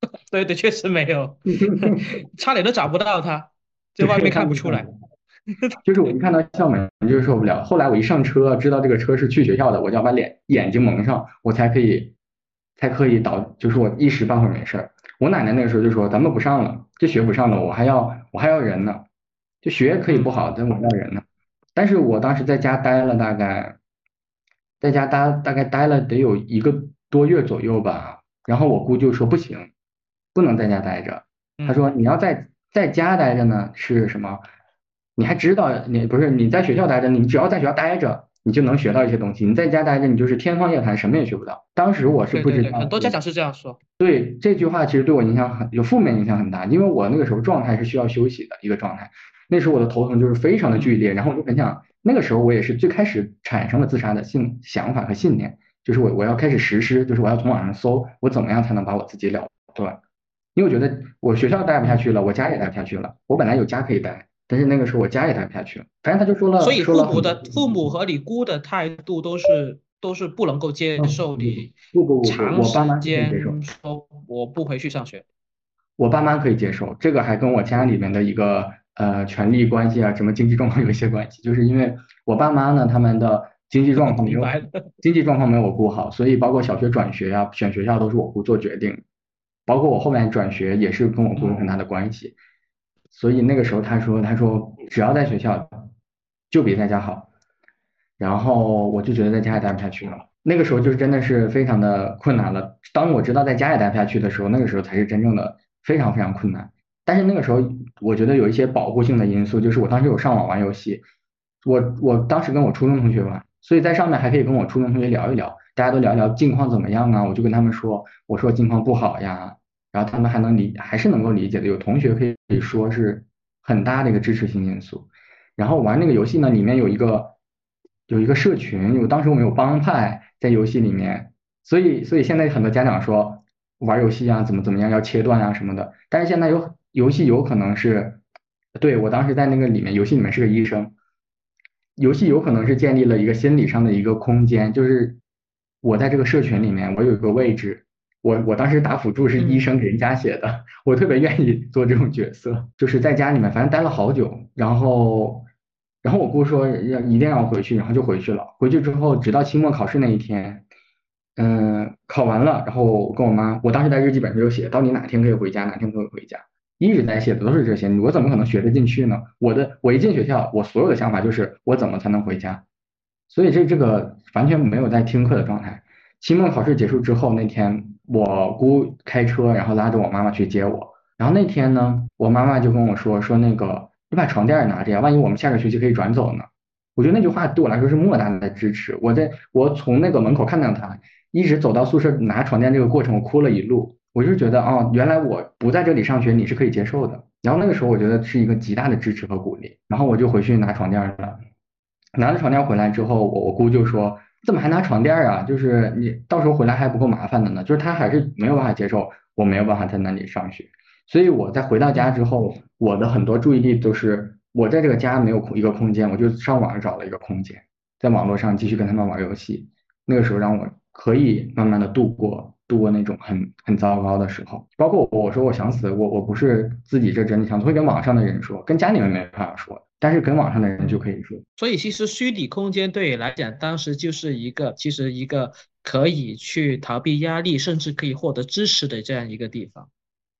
对对，确实没有，差点都找不到他，在外面看不出来。就是我一看到校门就受不了，后来我一上车，知道这个车是去学校的，我就要把脸眼睛蒙上，我才可以才可以导，就是我一时半会儿没事儿。我奶奶那个时候就说：“咱们不上了，这学不上了，我还要我还要人呢，就学可以不好，但我要人呢。”但是我当时在家待了大概，在家待大概待了得有一个多月左右吧，然后我姑就说不行，不能在家待着。他说你要在在家待着呢是什么？你还知道你不是你在学校待着，你只要在学校待着，你就能学到一些东西。你在家待着，你就是天方夜谭，什么也学不到。当时我是不知道，很多家长是这样说。对这句话其实对我影响很有负面影响很大，因为我那个时候状态是需要休息的一个状态。那时候我的头疼就是非常的剧烈，然后我就很想，那个时候我也是最开始产生了自杀的信想法和信念，就是我我要开始实施，就是我要从网上搜我怎么样才能把我自己了断，因为我觉得我学校待不下去了，我家也待不下去了。我本来有家可以待，但是那个时候我家也待不下去了。反正他就说了，所以父母的父母和你姑的态度都是都是不能够接受你不不不不我爸妈可以接受说我不回去上学。我爸妈可以接受，这个还跟我家里面的一个呃权利关系啊，什么经济状况有一些关系。就是因为我爸妈呢，他们的经济状况没有经济状况没有我姑好，所以包括小学转学呀、选学校都是我姑做决定，包括我后面转学也是跟我姑有很大的关系。所以那个时候他说，他说只要在学校就比在家好，然后我就觉得在家也待不下去了。那个时候就是真的是非常的困难了。当我知道在家也待不下去的时候，那个时候才是真正的非常非常困难。但是那个时候我觉得有一些保护性的因素，就是我当时有上网玩游戏，我我当时跟我初中同学玩，所以在上面还可以跟我初中同学聊一聊，大家都聊一聊近况怎么样啊，我就跟他们说，我说近况不好呀，然后他们还能理，还是能够理解的，有同学可以可以说是很大的一个支持性因素。然后玩那个游戏呢，里面有一个有一个社群，有当时我们有帮派在游戏里面，所以所以现在很多家长说玩游戏啊怎么怎么样要切断啊什么的，但是现在有游戏有可能是，对我当时在那个里面游戏里面是个医生，游戏有可能是建立了一个心理上的一个空间，就是我在这个社群里面我有一个位置，我我当时打辅助是医生给人家写的，我特别愿意做这种角色，就是在家里面反正待了好久，然后。然后我姑说要一定要回去，然后就回去了。回去之后，直到期末考试那一天，嗯，考完了，然后我跟我妈，我当时在日记本上就写，到底哪天可以回家，哪天可以回家，一直在写的都是这些。我怎么可能学得进去呢？我的，我一进学校，我所有的想法就是我怎么才能回家，所以这这个完全没有在听课的状态。期末考试结束之后那天，我姑开车，然后拉着我妈妈去接我。然后那天呢，我妈妈就跟我说说那个。你把床垫拿着呀，万一我们下个学期可以转走呢？我觉得那句话对我来说是莫大的支持。我在我从那个门口看到他，一直走到宿舍拿床垫这个过程，我哭了一路。我就觉得哦，原来我不在这里上学，你是可以接受的。然后那个时候我觉得是一个极大的支持和鼓励。然后我就回去拿床垫了。拿着床垫回来之后，我我姑就说：“怎么还拿床垫啊？就是你到时候回来还不够麻烦的呢。”就是她还是没有办法接受我没有办法在那里上学。所以我在回到家之后，我的很多注意力都是我在这个家没有空一个空间，我就上网找了一个空间，在网络上继续跟他们玩游戏。那个时候让我可以慢慢的度过度过那种很很糟糕的时候。包括我说我想死，我我不是自己这真的想，会跟网上的人说，跟家里面没办法说，但是跟网上的人就可以说。所以其实虚拟空间对你来讲，当时就是一个其实一个可以去逃避压力，甚至可以获得支持的这样一个地方。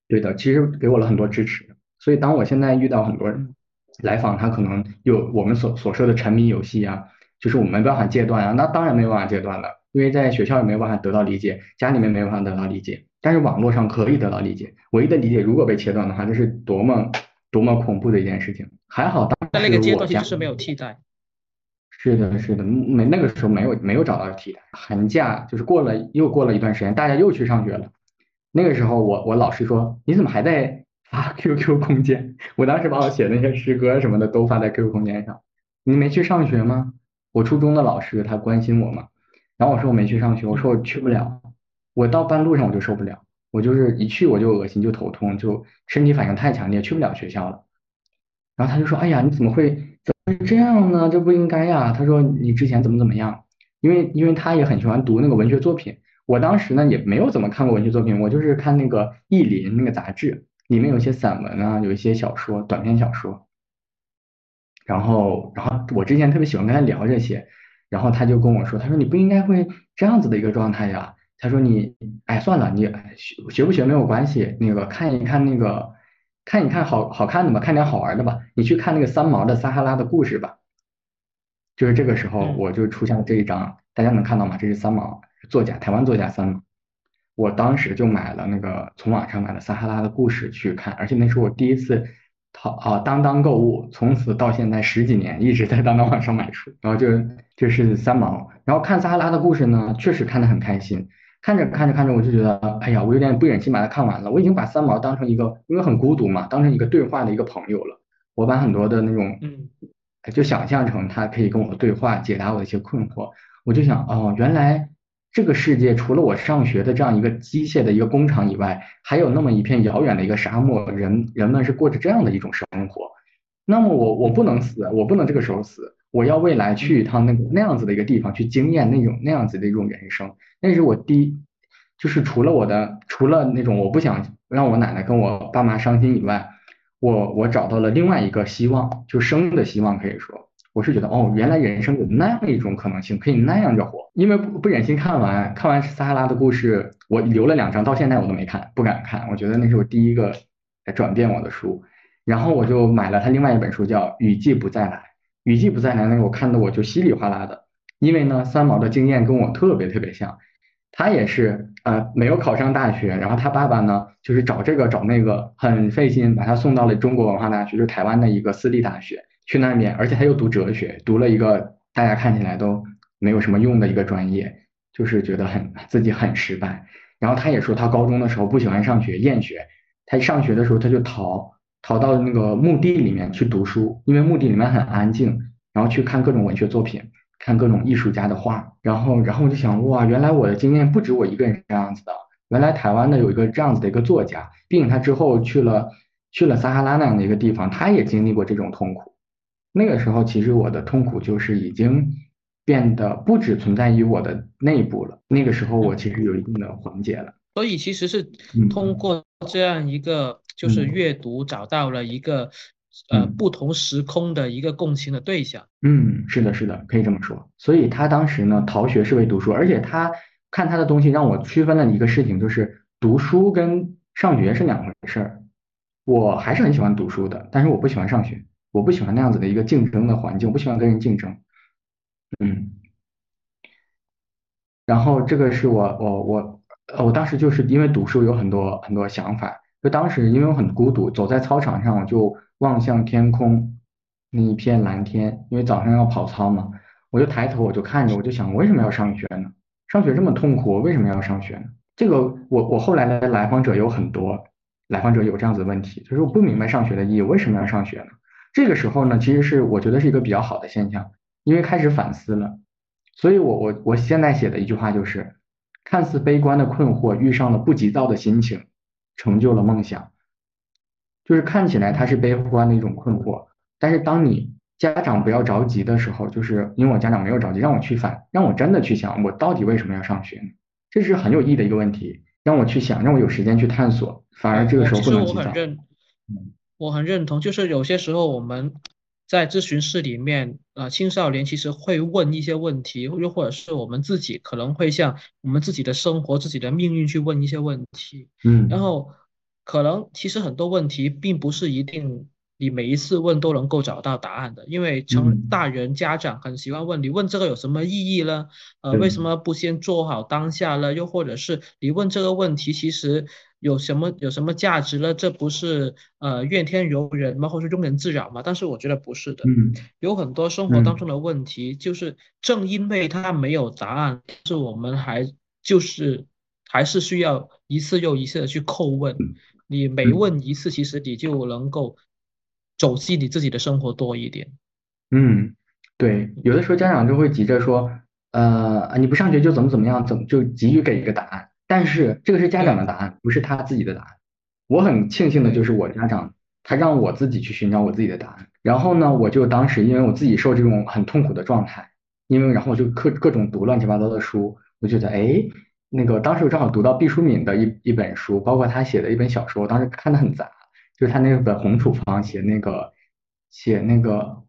对的，其实给我了很多支持，所以当我现在遇到很多人来访，他可能有我们所所说的沉迷游戏啊，就是我们没办法戒断啊，那当然没有办法戒断了，因为在学校也没有办法得到理解，家里面没有办法得到理解，但是网络上可以得到理解。唯一的理解如果被切断的话，这是多么多么恐怖的一件事情。还好当在那个阶段其实是没有替代。是的，是的，没那个时候没有没有找到替代。寒假就是过了又过了一段时间，大家又去上学了。那个时候，我我老师说你怎么还在发 QQ 空间？我当时把我写那些诗歌什么的都发在 QQ 空间上。你没去上学吗？我初中的老师他关心我嘛。然后我说我没去上学，我说我去不了，我到半路上我就受不了，我就是一去我就恶心就头痛，就身体反应太强烈，去不了学校了。然后他就说，哎呀，你怎么会怎么会这样呢？这不应该呀。他说你之前怎么怎么样？因为因为他也很喜欢读那个文学作品。我当时呢也没有怎么看过文学作品，我就是看那个《意林》那个杂志，里面有些散文啊，有一些小说、短篇小说。然后，然后我之前特别喜欢跟他聊这些，然后他就跟我说，他说你不应该会这样子的一个状态呀。他说你，哎，算了，你学学不学没有关系，那个看一看那个，看一看好好看的吧，看点好玩的吧，你去看那个三毛的《撒哈拉的故事》吧。就是这个时候，我就出现了这一张，大家能看到吗？这是三毛。作家，台湾作家三毛，我当时就买了那个从网上买了《撒哈拉的故事》去看，而且那是我第一次淘啊当当购物，从此到现在十几年一直在当当网上买书，然后就就是三毛，然后看《撒哈拉的故事》呢，确实看得很开心，看着看着看着我就觉得，哎呀，我有点不忍心把它看完了，我已经把三毛当成一个，因为很孤独嘛，当成一个对话的一个朋友了，我把很多的那种，嗯，就想象成他可以跟我对话，解答我的一些困惑，我就想，哦，原来。这个世界除了我上学的这样一个机械的一个工厂以外，还有那么一片遥远的一个沙漠，人人们是过着这样的一种生活。那么我我不能死，我不能这个时候死，我要未来去一趟那个那样子的一个地方去经验那种那样子的一种人生。那是我第一，就是除了我的除了那种我不想让我奶奶跟我爸妈伤心以外，我我找到了另外一个希望，就生的希望可以说。我是觉得哦，原来人生有那样一种可能性，可以那样着活。因为不不忍心看完，看完撒哈拉的故事，我留了两张，到现在我都没看，不敢看。我觉得那是我第一个转变我的书，然后我就买了他另外一本书，叫《雨季不再来》。雨季不再来那个我看的我就稀里哗啦的，因为呢，三毛的经验跟我特别特别像，他也是呃没有考上大学，然后他爸爸呢就是找这个找那个很费心，把他送到了中国文化大学，就是台湾的一个私立大学。去那边，而且他又读哲学，读了一个大家看起来都没有什么用的一个专业，就是觉得很自己很失败。然后他也说，他高中的时候不喜欢上学，厌学。他上学的时候他就逃，逃到那个墓地里面去读书，因为墓地里面很安静，然后去看各种文学作品，看各种艺术家的画。然后，然后我就想，哇，原来我的经验不止我一个人是这样子的。原来台湾的有一个这样子的一个作家，并且他之后去了去了撒哈拉那样的一个地方，他也经历过这种痛苦。那个时候，其实我的痛苦就是已经变得不只存在于我的内部了。那个时候，我其实有一定的缓解了。所以，其实是通过这样一个就是阅读，找到了一个呃不同时空的一个共情的对象。嗯，是的，是的，可以这么说。所以他当时呢，逃学是为读书，而且他看他的东西，让我区分了一个事情，就是读书跟上学是两回事儿。我还是很喜欢读书的，但是我不喜欢上学。我不喜欢那样子的一个竞争的环境，我不喜欢跟人竞争，嗯，然后这个是我我我我当时就是因为读书有很多很多想法，就当时因为我很孤独，走在操场上我就望向天空那一片蓝天，因为早上要跑操嘛，我就抬头我就看着，我就想为什么要上学呢？上学这么痛苦，我为什么要上学呢？这个我我后来的来访者有很多，来访者有这样子的问题，就是我不明白上学的意义，为什么要上学呢？这个时候呢，其实是我觉得是一个比较好的现象，因为开始反思了，所以我我我现在写的一句话就是，看似悲观的困惑遇上了不急躁的心情，成就了梦想。就是看起来它是悲观的一种困惑，但是当你家长不要着急的时候，就是因为我家长没有着急，让我去反，让我真的去想，我到底为什么要上学呢？这是很有意义的一个问题，让我去想，让我有时间去探索，反而这个时候不能急躁。嗯。我很认同，就是有些时候我们在咨询室里面，呃，青少年其实会问一些问题，又或者是我们自己可能会向我们自己的生活、自己的命运去问一些问题，嗯，然后可能其实很多问题并不是一定你每一次问都能够找到答案的，因为成大人家长很喜欢问你问这个有什么意义呢？呃，为什么不先做好当下呢？又或者是你问这个问题其实。有什么有什么价值了？这不是呃怨天尤人吗？或者是庸人自扰吗？但是我觉得不是的。嗯，有很多生活当中的问题，就是正因为它没有答案，是我们还就是还是需要一次又一次的去叩问。你每问一次，其实你就能够走进你自己的生活多一点。嗯，对，有的时候家长就会急着说，呃，你不上学就怎么怎么样，怎么就急于给一个答案。但是这个是家长的答案，不是他自己的答案。我很庆幸的就是我家长，他让我自己去寻找我自己的答案。然后呢，我就当时因为我自己受这种很痛苦的状态，因为然后我就各各种读乱七八糟的书，我觉得哎，那个当时我正好读到毕淑敏的一一本书，包括他写的一本小说，我当时看的很杂，就是他那本《红处方》写那个写那个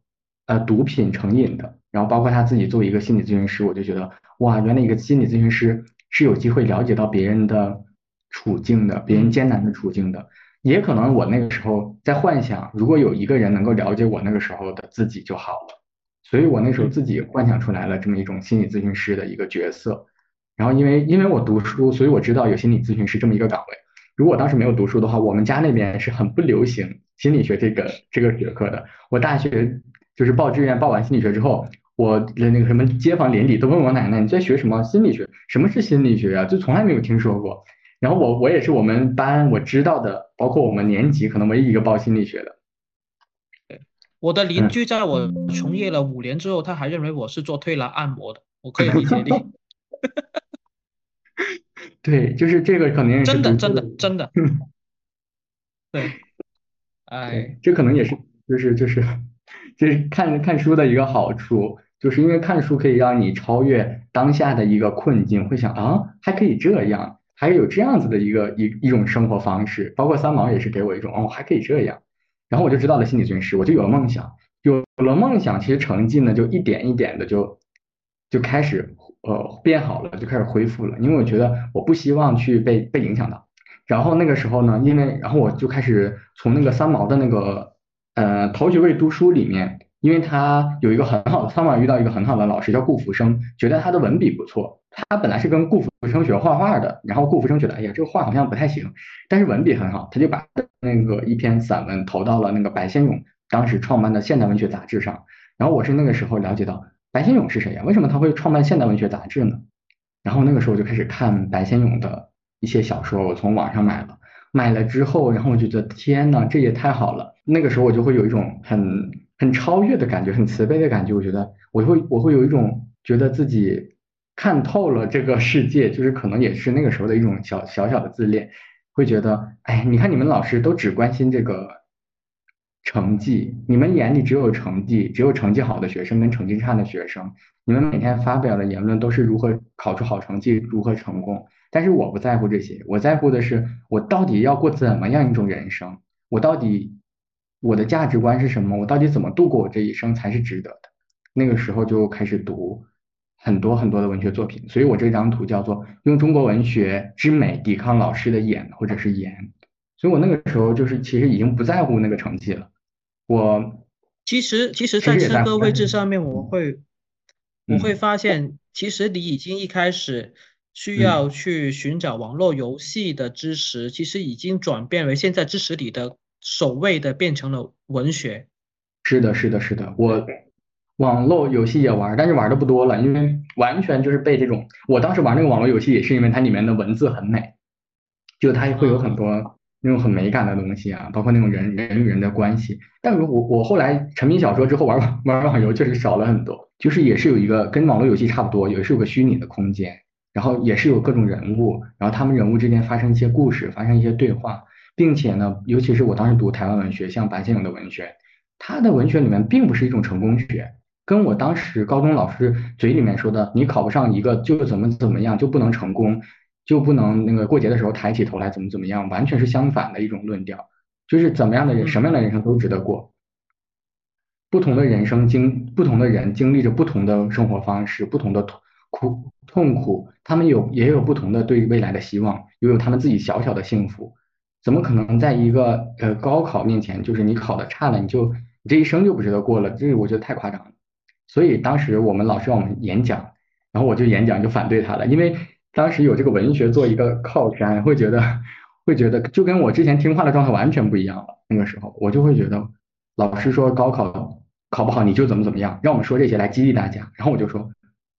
呃毒品成瘾的，然后包括他自己作为一个心理咨询师，我就觉得哇，原来一个心理咨询师。是有机会了解到别人的处境的，别人艰难的处境的，也可能我那个时候在幻想，如果有一个人能够了解我那个时候的自己就好了，所以我那时候自己幻想出来了这么一种心理咨询师的一个角色。然后因为因为我读书，所以我知道有心理咨询师这么一个岗位。如果当时没有读书的话，我们家那边是很不流行心理学这个这个学科的。我大学就是报志愿报完心理学之后。我的那个什么街坊邻里都问我奶奶你在学什么心理学？什么是心理学啊？就从来没有听说过。然后我我也是我们班我知道的，包括我们年级可能唯一一个报心理学的。我的邻居在我从业了五年之后，他还认为我是做推拿按摩的，我可以理解 你。对，就是这个可能真的，真的，真的，对，哎，这可能也是就是就是 就是看看书的一个好处，就是因为看书可以让你超越当下的一个困境，会想啊，还可以这样，还有这样子的一个一一种生活方式。包括三毛也是给我一种哦，还可以这样，然后我就知道了心理军师，我就有了梦想，有了梦想，其实成绩呢就一点一点的就就开始呃变好了，就开始恢复了，因为我觉得我不希望去被被影响到。然后那个时候呢，因为然后我就开始从那个三毛的那个呃《头学位读书》里面，因为他有一个很好的三毛遇到一个很好的老师叫顾福生，觉得他的文笔不错。他本来是跟顾福生学画画的，然后顾福生觉得哎呀这个画好像不太行，但是文笔很好，他就把那个一篇散文投到了那个白先勇当时创办的现代文学杂志上。然后我是那个时候了解到白先勇是谁呀？为什么他会创办现代文学杂志呢？然后那个时候就开始看白先勇的。一些小说我从网上买了，买了之后，然后我就觉得天呐，这也太好了。那个时候我就会有一种很很超越的感觉，很慈悲的感觉。我觉得我会我会有一种觉得自己看透了这个世界，就是可能也是那个时候的一种小小小的自恋，会觉得哎，你看你们老师都只关心这个成绩，你们眼里只有成绩，只有成绩好的学生跟成绩差的学生，你们每天发表的言论都是如何考出好成绩，如何成功。但是我不在乎这些，我在乎的是我到底要过怎么样一种人生，我到底我的价值观是什么，我到底怎么度过我这一生才是值得的。那个时候就开始读很多很多的文学作品，所以我这张图叫做用中国文学之美抵抗老师的眼或者是严。所以我那个时候就是其实已经不在乎那个成绩了。我其实其实，在诗歌位置上面，我会我会发现，其实你已经一开始。需要去寻找网络游戏的知识，其实已经转变为现在知识里的首位的，变成了文学。是的，是的，是的，我网络游戏也玩，但是玩的不多了，因为完全就是被这种。我当时玩那个网络游戏也是因为它里面的文字很美，就它会有很多那种很美感的东西啊，包括那种人人与人的关系。但如我我后来沉迷小说之后玩玩网游确实少了很多，就是也是有一个跟网络游戏差不多，也是有个虚拟的空间。然后也是有各种人物，然后他们人物之间发生一些故事，发生一些对话，并且呢，尤其是我当时读台湾文学，像白先勇的文学，他的文学里面并不是一种成功学，跟我当时高中老师嘴里面说的，你考不上一个就怎么怎么样就不能成功，就不能那个过节的时候抬起头来怎么怎么样，完全是相反的一种论调，就是怎么样的人，什么样的人生都值得过，不同的人生经，不同的人经历着不同的生活方式，不同的苦。痛苦，他们有也有不同的对未来的希望，又有他们自己小小的幸福，怎么可能在一个呃高考面前，就是你考的差了，你就你这一生就不值得过了？这我觉得太夸张了。所以当时我们老师让我们演讲，然后我就演讲就反对他了，因为当时有这个文学做一个靠山，会觉得 会觉得就跟我之前听话的状态完全不一样了。那个时候我就会觉得，老师说高考考不好你就怎么怎么样，让我们说这些来激励大家，然后我就说。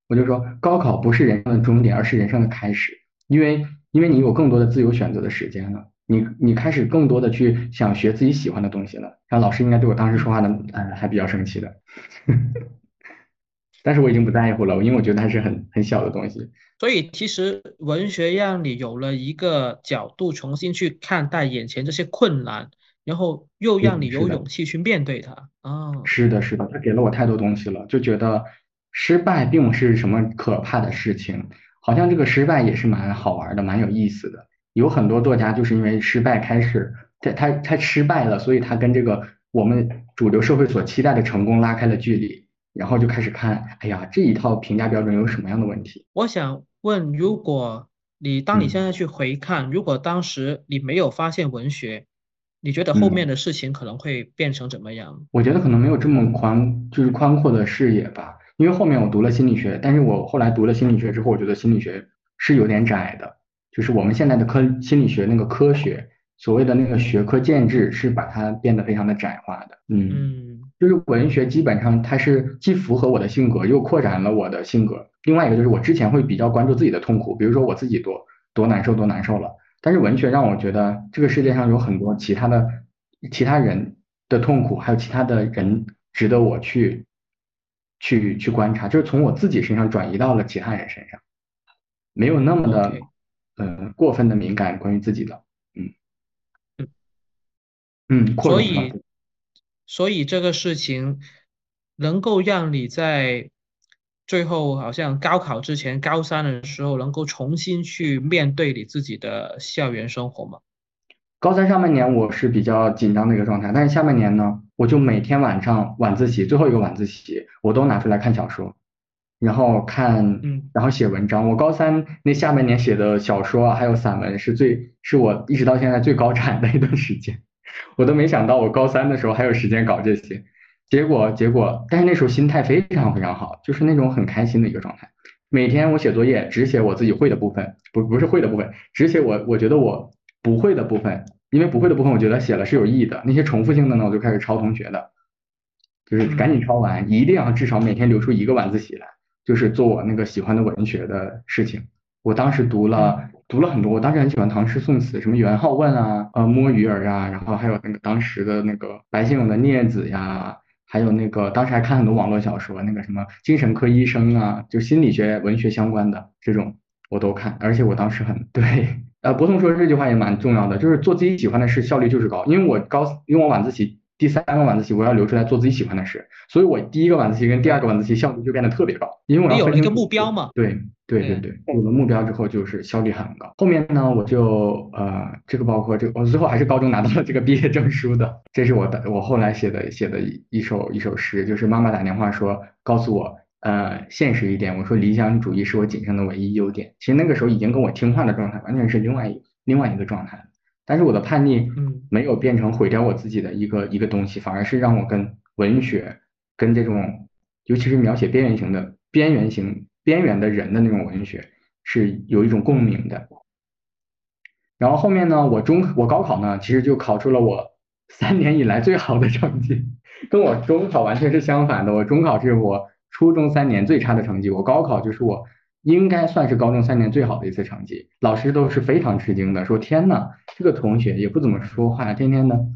我就说，高考不是人生的终点，而是人生的开始。因为，因为你有更多的自由选择的时间了，你你开始更多的去想学自己喜欢的东西了。然后老师应该对我当时说话的，嗯，还比较生气的。但是我已经不在乎了，因为我觉得它是很很小的东西。所以，其实文学让你有了一个角度，重新去看待眼前这些困难，然后又让你有勇气去面对它。啊，是的，是的，它给了我太多东西了，就觉得。失败并不是什么可怕的事情，好像这个失败也是蛮好玩的，蛮有意思的。有很多作家就是因为失败开始，他他他失败了，所以他跟这个我们主流社会所期待的成功拉开了距离，然后就开始看，哎呀，这一套评价标准有什么样的问题？我想问，如果你当你现在去回看，如果当时你没有发现文学，你觉得后面的事情可能会变成怎么样？我觉得可能没有这么宽，就是宽阔的视野吧。因为后面我读了心理学，但是我后来读了心理学之后，我觉得心理学是有点窄的，就是我们现在的科心理学那个科学，所谓的那个学科建制是把它变得非常的窄化的。嗯，就是文学基本上它是既符合我的性格，又扩展了我的性格。另外一个就是我之前会比较关注自己的痛苦，比如说我自己多多难受多难受了，但是文学让我觉得这个世界上有很多其他的其他人的痛苦，还有其他的人值得我去。去去观察，就是从我自己身上转移到了其他人身上，没有那么的呃过分的敏感关于自己的，嗯嗯嗯，所以，所以这个事情能够让你在最后好像高考之前，高三的时候，能够重新去面对你自己的校园生活吗？高三上半年我是比较紧张的一个状态，但是下半年呢，我就每天晚上晚自习最后一个晚自习，我都拿出来看小说，然后看，嗯。然后写文章。我高三那下半年写的小说啊还有散文是最是我一直到现在最高产的一段时间，我都没想到我高三的时候还有时间搞这些，结果结果，但是那时候心态非常非常好，就是那种很开心的一个状态。每天我写作业只写我自己会的部分，不不是会的部分，只写我我觉得我不会的部分，因为不会的部分我觉得写了是有意义的，那些重复性的呢我就开始抄同学的，就是赶紧抄完，一定要至少每天留出一个晚自习来，就是做我那个喜欢的文学的事情。我当时读了读了很多，我当时很喜欢唐诗宋词，什么元好问啊，呃摸鱼儿啊，然后还有那个当时的那个白先勇的《孽子》呀，还有那个当时还看很多网络小说，那个什么精神科医生啊，就心理学文学相关的这种我都看，而且我当时很对，呃，博通说这句话也蛮重要的，就是做自己喜欢的事效率就是高，因为我高，因为我晚自习第三个晚自习我要留出来做自己喜欢的事，所以我第一个晚自习跟第二个晚自习效率就变得特别高，因为我要有了一个目标嘛？对对对对，有了目标之后就是效率很高。后面呢，我就呃，这个包括这个，我最后还是高中拿到了这个毕业证书的。这是我的我后来写的写的一一首一首诗，就是妈妈打电话说告诉我，呃，现实一点，我说理想主义是我仅剩的唯一优点。其实那个时候已经跟我听话的状态完全是另外一另外一个状态了。但是我的叛逆嗯没有变成毁掉我自己的一个一个东西，反而是让我跟文学跟这种，尤其是描写边缘型的边缘型边缘的人的那种文学是有一种共鸣的。然后后面呢，我中我高考呢，其实就考出了我三年以来最好的成绩，跟我中考完全是相反的。我中考是我初中三年最差的成绩，我高考就是我应该算是高中三年最好的一次成绩。老师都是非常吃惊的，说天呐，这个同学也不怎么说话，天天的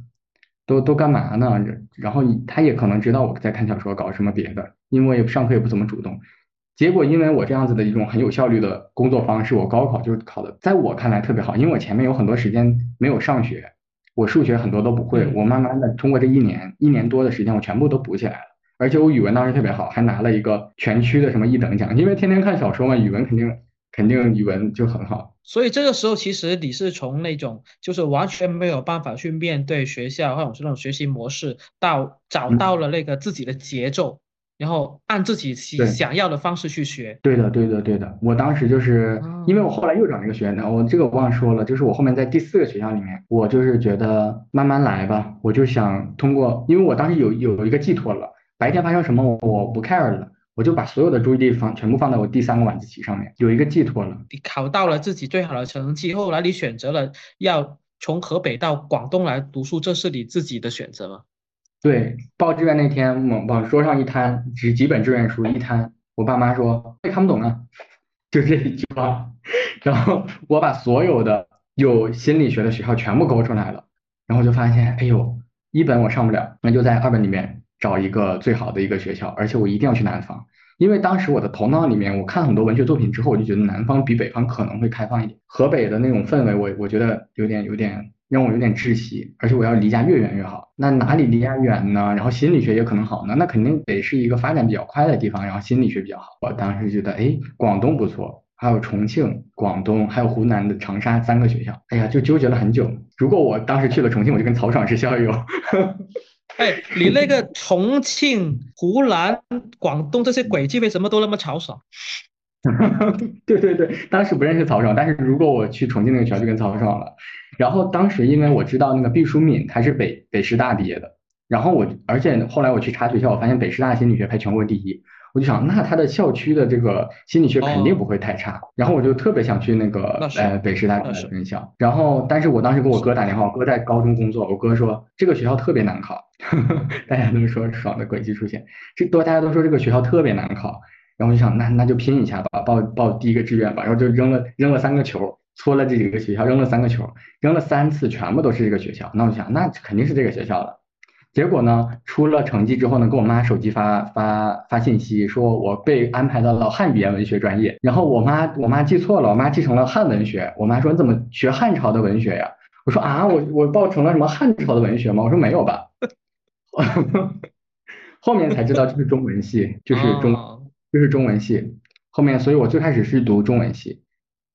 都都干嘛呢？然后他也可能知道我在看小说，搞什么别的，因为上课也不怎么主动。结果因为我这样子的一种很有效率的工作方式，我高考就是考的，在我看来特别好，因为我前面有很多时间没有上学，我数学很多都不会，嗯我慢慢的通过这一年一年多的时间，我全部都补起来了。而且我语文当时特别好，还拿了一个全区的什么一等奖，因为天天看小说嘛，语文肯定肯定语文就很好。所以这个时候，其实你是从那种就是完全没有办法去面对学校或者是那种学习模式，到找嗯到了那个自己的节奏，然后按自己想要的方式去学。对的，对的，对的。我当时就是哦因为我后来又找了一个学院的，我这个我忘说了，就是我后面在第四个学校里面，我就是觉得慢慢来吧，我就想通过，因为我当时有有一个寄托了，白天发生什么我我不 care 了，我就把所有的注意力放全部放在我第三个晚自习上面，有一个寄托了。你考到了自己最好的成绩，后来你选择了要从河北到广东来读书，这是你自己的选择吗？对，报志愿那天往往桌上一摊，几几本志愿书一摊，我爸妈说也看不懂啊，就这一句话。然后我把所有的有心理学的学校全部勾出来了，然后就发现，哎呦，一本我上不了，那就在二本里面找一个最好的一个学校，而且我一定要去南方，因为当时我的头脑里面，我看很多文学作品之后，我就觉得南方比北方可能会开放一点，河北的那种氛围我，我觉得有点有点让我有点窒息，而且我要离家越远越好。那哪里离家远呢？然后心理学也可能好呢？那肯定得是一个发展比较快的地方，然后心理学比较好。我当时觉得，哎，广东不错，还有重庆、广东，还有湖南的长沙三个学校，哎呀，就纠结了很久。如果我当时去了重庆，我就跟曹爽是校友。哎，你那个重庆、湖南、广东这些轨迹为什么都那么草爽？对对对，当时不认识曹爽，但是如果我去重庆那个学校就跟曹爽了。然后当时因为我知道那个毕淑敏她是北北师大毕业的，然后我而且后来我去查学校，我发现北师大心理学排全国第一，我就想那他的校区的这个心理学肯定不会太差，然后我就特别想去那个呃北师大那是分校。然后但是我当时给我哥打电话，我哥在高中工作，我哥说这个学校特别难考，大家都说爽的轨迹出现，这都大家都说这个学校特别难考。然后我就想，那那就拼一下吧，报报第一个志愿吧，然后就扔了扔了三个球，搓了这几个学校，扔了三个球，扔了三次，全部都是这个学校。那我就想，那肯定是这个学校了。结果呢，出了成绩之后呢，给我妈手机发发发信息，说我被安排到了汉语言文学专业。然后我妈我妈记错了，我妈记成了汉文学。我妈说你怎么学汉朝的文学呀？我说啊，我我报成了什么汉朝的文学吗？我说没有吧。后面才知道就是中文系，就是中就是中文系。后面，所以我最开始是读中文系，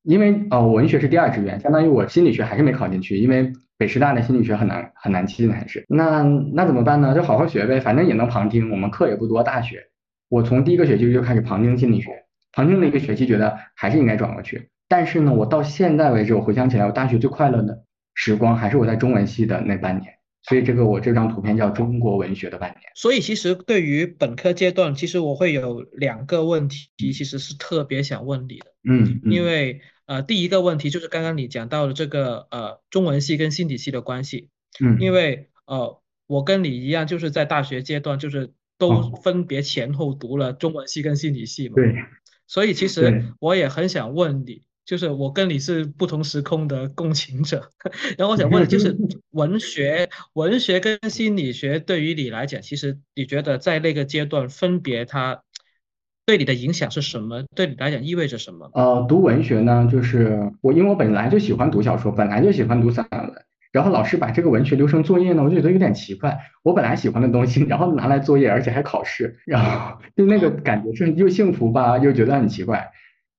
因为哦，文学是第二志愿，相当于我心理学还是没考进去，因为北师大的心理学很难很难进，还是那那怎么办呢？就好好学呗，反正也能旁听，我们课也不多。大学我从第一个学期就开始旁听心理学，旁听了一个学期，觉得还是应该转过去。但是呢，我到现在为止，我回想起来，我大学最快乐的时光还是我在中文系的那半年。所以这个我这张图片叫中国文学的半年。所以其实对于本科阶段，其实我会有两个问题，其实是特别想问你的。嗯，因为呃，第一个问题就是刚刚你讲到的这个呃中文系跟心理系的关系。嗯，因为呃我跟你一样，就是在大学阶段就是都分别前后读了中文系跟心理系嘛。对。所以其实我也很想问你。就是我跟你是不同时空的共情者，然后我想问的就是 文学、文学跟心理学对于你来讲，其实你觉得在那个阶段分别它对你的影响是什么？对你来讲意味着什么？呃，读文学呢，就是我因为我本来就喜欢读小说，本来就喜欢读散文，然后老师把这个文学留成作业呢，我就觉得有点奇怪。我本来喜欢的东西，然后拿来作业，而且还考试，然后就那个感觉是又幸福吧，又觉得很奇怪。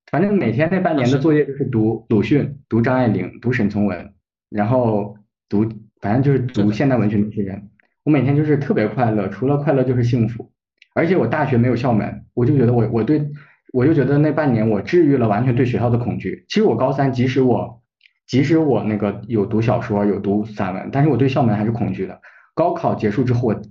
反正每天那半年的作业就是读鲁迅、读张爱玲、读沈从文，然后读，反正就是读现代文学那些人。我每天就是特别快乐，除了快乐就是幸福。而且我大学没有校门，我就觉得我我对我就觉得那半年我治愈了完全对学校的恐惧。其实我高三，即使我即使我那个有读小说、有读散文，但是我对校门还是恐惧的。高考结束之后，我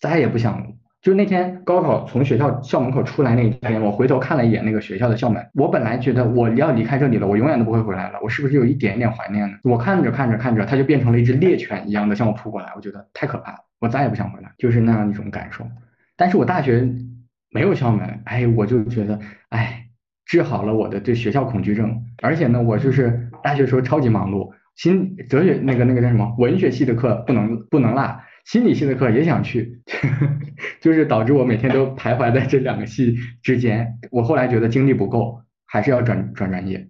再也不想。就那天高考从学校校门口出来那一天，我回头看了一眼那个学校的校门，我本来觉得我要离开这里了，我永远都不会回来了，我是不是有一点点怀念呢？我看着看着看着，它就变成了一只猎犬一样的向我扑过来，我觉得太可怕了，我再也不想回来，就是那样一种感受。但是我大学没有校门，哎，我就觉得，哎，治好了我的对学校恐惧症，而且呢，我就是大学时候超级忙碌，心哲学那个那个叫什么文学系的课不能不能落。心理系的课也想去，就是导致我每天都徘徊在这两个系之间。我后来觉得精力不够，还是要转转专业。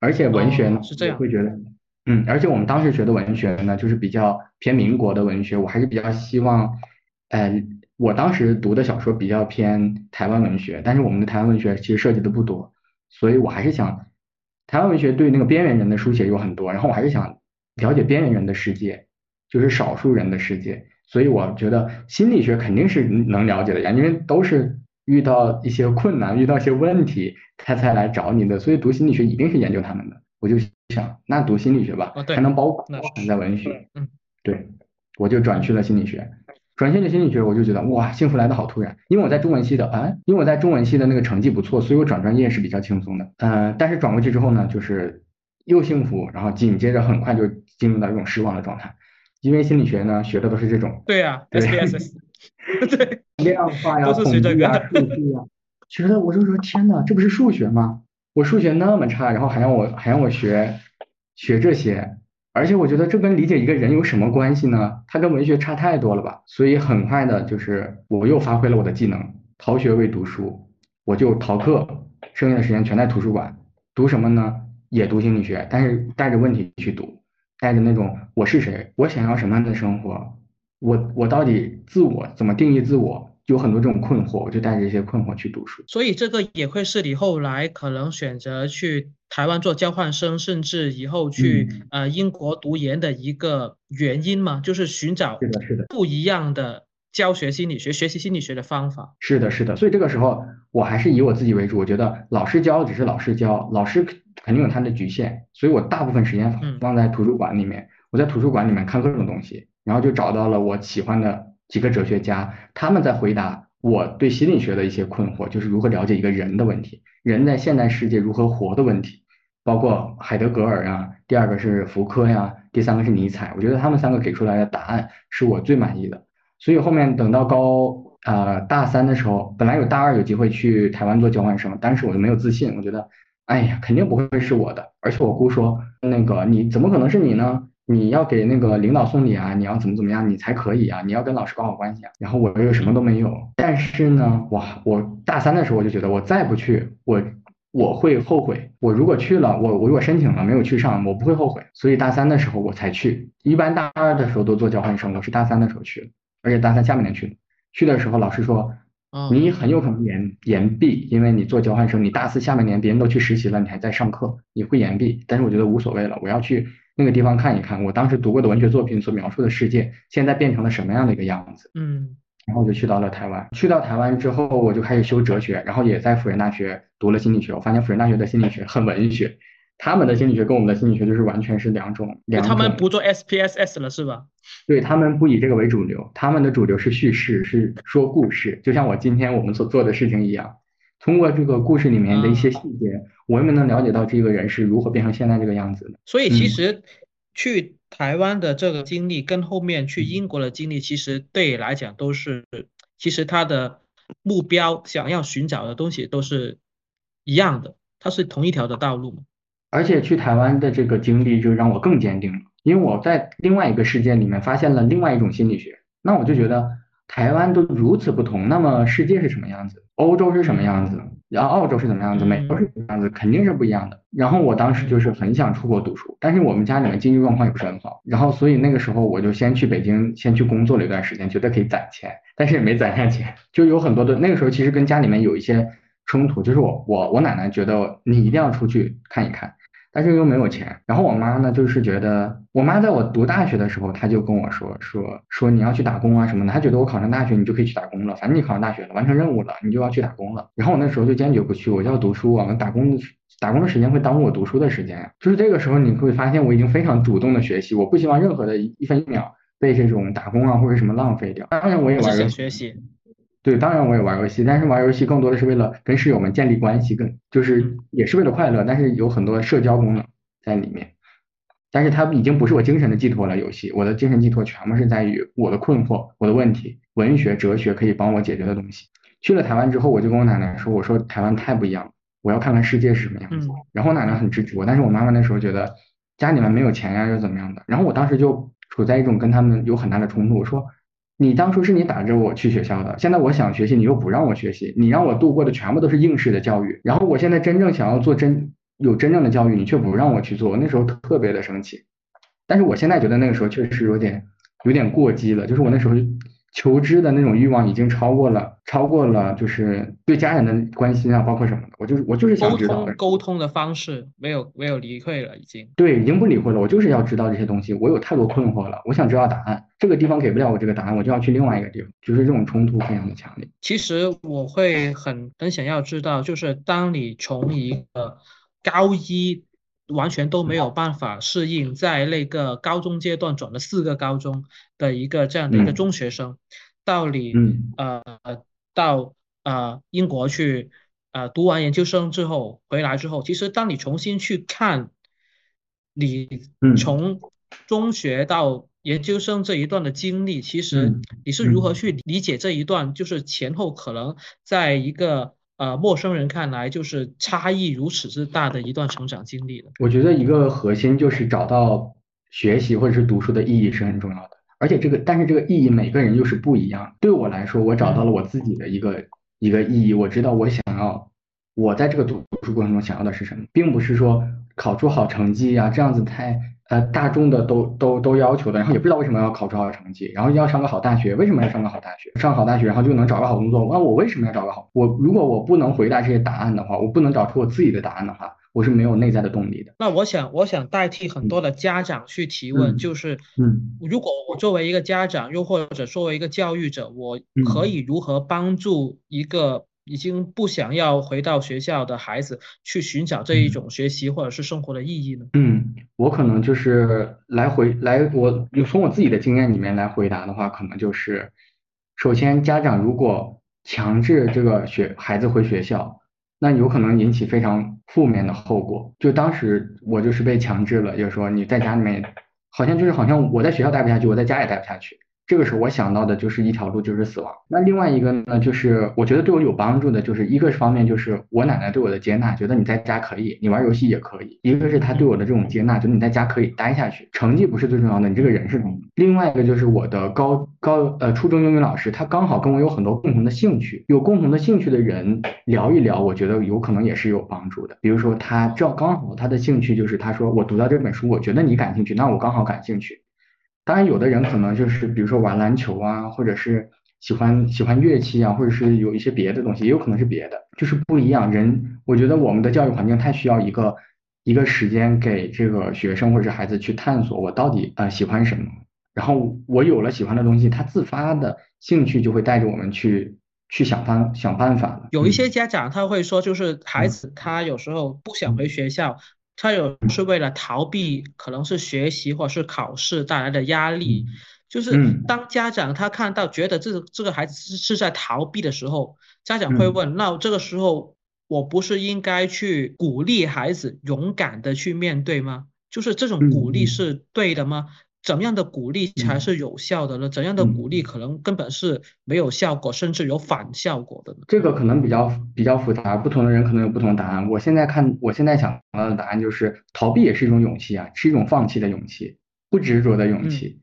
而且文学呢，是这样，会觉得，嗯，而且我们当时学的文学呢，就是比较偏民国的文学。我还是比较希望，呃，我当时读的小说比较偏台湾文学，但是我们的台湾文学其实涉及的不多，所以我还是想，台湾文学对那个边缘人的书写有很多，然后我还是想了解边缘人的世界。就是少数人的世界，所以我觉得心理学肯定是能了解的呀，因为都是遇到一些困难、遇到一些问题，他才来找你的，所以读心理学一定是研究他们的。我就想，那读心理学吧，还能包包含在文学。嗯，对，我就转去了心理学。转去了心理学，我就觉得哇，幸福来的好突然，因为我在中文系的啊，因为我在中文系的那个成绩不错，所以我转专业是比较轻松的。嗯，但是转过去之后呢，就是又幸福，然后紧接着很快就进入到一种失望的状态。因为心理学呢，学的都是这种，对呀，S B S，对，量化呀、统计啊、数据啊，觉得我就说天呐，这不是数学吗？我数学那么差，然后还让我还让我学学这些，而且我觉得这跟理解一个人有什么关系呢？它跟文学差太多了吧？所以很快的就是我又发挥了我的技能，逃学为读书，我就逃课，剩下的时间全在图书馆读什么呢？也读心理学，但是带着问题去读。带着那种我是谁，我想要什么样的生活，我我到底自我怎么定义自我，有很多这种困惑，我就带着一些困惑去读书。所以这个也会是你后来可能选择去台湾做交换生，甚至以后去呃英国读研的一个原因嘛，就是寻找是的，是的，不一样的教学心理学、学习心理学的方法。是的，是的。所以这个时候我还是以我自己为主，我觉得老师教只是老师教，老师。肯定有他的局限，所以我大部分时间放在图书馆里面。我在图书馆里面看各种东西，然后就找到了我喜欢的几个哲学家，他们在回答我对心理学的一些困惑，就是如何了解一个人的问题，人在现代世界如何活的问题，包括海德格尔啊，第二个是福柯呀，第三个是尼采。我觉得他们三个给出来的答案是我最满意的。所以后面等到高呃大三的时候，本来有大二有机会去台湾做交换生，但是我就没有自信，我觉得。哎呀，肯定不会是我的，而且我姑说，那个你怎么可能是你呢？你要给那个领导送礼啊，你要怎么怎么样，你才可以啊，你要跟老师搞好关系啊。然后我又什么都没有，但是呢，哇，我大三的时候我就觉得我再不去，我我会后悔。我如果去了，我我如果申请了没有去上，我不会后悔。所以大三的时候我才去，一般大二的时候都做交换生，我是大三的时候去的，而且大三下半年去的。去的时候老师说。你很有可能延延毕，因为你做交换生，你大四下半年别人都去实习了，你还在上课，你会延毕。但是我觉得无所谓了，我要去那个地方看一看，我当时读过的文学作品所描述的世界，现在变成了什么样的一个样子。嗯，然后我就去到了台湾，去到台湾之后，我就开始修哲学，然后也在辅仁大学读了心理学。我发现辅仁大学的心理学很文学。他们的心理学跟我们的心理学就是完全是两种，两种。他们不做 SPSS 了是吧？对他们不以这个为主流，他们的主流是叙事，是说故事，就像我今天我们所做的事情一样。通过这个故事里面的一些细节，我们能了解到这个人是如何变成现在这个样子的。所以其实去台湾的这个经历跟后面去英国的经历，其实对你来讲都是，其实他的目标想要寻找的东西都是一样的，它是同一条的道路嘛。而且去台湾的这个经历就让我更坚定了，因为我在另外一个世界里面发现了另外一种心理学。那我就觉得台湾都如此不同，那么世界是什么样子？欧洲是什么样子？然后澳洲是怎么样子？美国是什么样子？肯定是不一样的。然后我当时就是很想出国读书，但是我们家里面经济状况也不是很好，然后所以那个时候我就先去北京，先去工作了一段时间，觉得可以攒钱，但是也没攒下钱，就有很多的那个时候其实跟家里面有一些冲突，就是我我我奶奶觉得你一定要出去看一看。但是又没有钱，然后我妈呢，就是觉得，我妈在我读大学的时候，她就跟我说说说你要去打工啊什么的，她觉得我考上大学，你就可以去打工了，反正你考上大学了，完成任务了，你就要去打工了。然后我那时候就坚决不去，我就要读书啊，打工的打工的时间会耽误我读书的时间呀。就是这个时候，你会发现我已经非常主动的学习，我不希望任何的一分一秒被这种打工啊或者什么浪费掉。当然我也玩学习。对，当然我也玩游戏，但是玩游戏更多的是为了跟室友们建立关系，更就是也是为了快乐，但是有很多社交功能在里面。但是它已经不是我精神的寄托了，游戏，我的精神寄托全部是在于我的困惑、我的问题，文学、哲学可以帮我解决的东西。去了台湾之后，我就跟我奶奶说，我说台湾太不一样了，我要看看世界是什么样子。然后我奶奶很支持我，但是我妈妈那时候觉得家里面没有钱呀，又怎么样的。然后我当时就处在一种跟他们有很大的冲突，我说。你当初是你打着我去学校的，现在我想学习，你又不让我学习，你让我度过的全部都是应试的教育，然后我现在真正想要做真有真正的教育，你却不让我去做，那时候特别的生气。但是我现在觉得那个时候确实有点有点过激了，就是我那时候。求知的那种欲望已经超过了，超过了就是对家人的关心啊，包括什么的，我就是我就是想知道。沟通沟通的方式没有没有理会了，已经对，已经不理会了。我就是要知道这些东西，我有太多困惑了，我想知道答案。这个地方给不了我这个答案，我就要去另外一个地方，就是这种冲突非常的强烈。其实我会很很想要知道，就是当你从一个高一。完全都没有办法适应，在那个高中阶段转了四个高中的一个这样的一个中学生，到你呃到呃英国去呃读完研究生之后回来之后，其实当你重新去看你从中学到研究生这一段的经历，其实你是如何去理解这一段，就是前后可能在一个。呃，陌生人看来就是差异如此之大的一段成长经历了。我觉得一个核心就是找到学习或者是读书的意义是很重要的，而且这个但是这个意义每个人又是不一样。对我来说，我找到了我自己的一个一个意义，我知道我想要我在这个读书过程中想要的是什么，并不是说考出好成绩呀，这样子太。呃，大众的都都都要求的，然后也不知道为什么要考出好成绩，然后要上个好大学，为什么要上个好大学？上好大学，然后就能找个好工作。那我为什么要找个好？我如果我不能回答这些答案的话，我不能找出我自己的答案的话，我是没有内在的动力的。那我想，我想代替很多的家长去提问，就是，嗯，如果我作为一个家长，又或者作为一个教育者，我可以如何帮助一个？已经不想要回到学校的孩子去寻找这一种学习或者是生活的意义呢？嗯，我可能就是来回来，我从我自己的经验里面来回答的话，可能就是，首先家长如果强制这个学孩子回学校，那有可能引起非常负面的后果。就当时我就是被强制了，就是说你在家里面，好像就是好像我在学校待不下去，我在家也待不下去。这个时候我想到的就是一条路就是死亡。那另外一个呢，就是我觉得对我有帮助的，就是一个方面就是我奶奶对我的接纳，觉得你在家可以，你玩游戏也可以；一个是她对我的这种接纳，觉得你在家可以待下去，成绩不是最重要的，你这个人是重要。另外一个就是我的高高呃初中英语老师，他刚好跟我有很多共同的兴趣，有共同的兴趣的人聊一聊，我觉得有可能也是有帮助的。比如说他正刚好他的兴趣就是他说我读到这本书，我觉得你感兴趣，那我刚好感兴趣。当然，有的人可能就是比如说玩篮球啊，或者是喜欢喜欢乐器啊，或者是有一些别的东西，也有可能是别的，就是不一样。人，我觉得我们的教育环境太需要一个一个时间给这个学生或者是孩子去探索我到底呃喜欢什么，然后我有了喜欢的东西，他自发的兴趣就会带着我们去去想方想办法了。有一些家长他会说，就是孩子他有时候不想回学校。他有是为了逃避，可能是学习或是考试带来的压力。就是当家长他看到觉得这这个孩子是是在逃避的时候，家长会问：那这个时候我不是应该去鼓励孩子勇敢的去面对吗？就是这种鼓励是对的吗？怎样的鼓励才是有效的呢？怎样的鼓励可能根本是没有效果，甚至有反效果的呢？这个可能比较比较复杂，不同的人可能有不同的答案。我现在看，我现在想到的答案就是，逃避也是一种勇气啊，是一种放弃的勇气，不执着的勇气。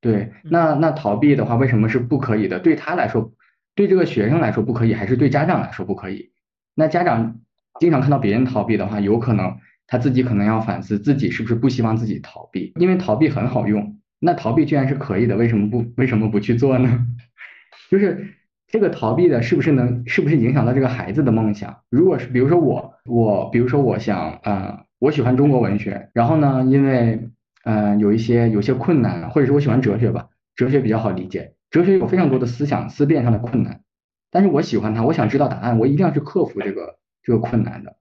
对，那那逃避的话，为什么是不可以的？对他来说，对这个学生来说不可以，还是对家长来说不可以？那家长经常看到别人逃避的话，有可能。他自己可能要反思自己是不是不希望自己逃避，因为逃避很好用。那逃避居然是可以的，为什么不为什么不去做呢？就是这个逃避的，是不是能是不是影响到这个孩子的梦想？如果是，比如说我我比如说我想呃我喜欢中国文学，然后呢，因为嗯有一些有些困难，或者是我喜欢哲学吧，哲学比较好理解，哲学有非常多的思想思辨上的困难，但是我喜欢它，我想知道答案，我一定要去克服这个这个困难的。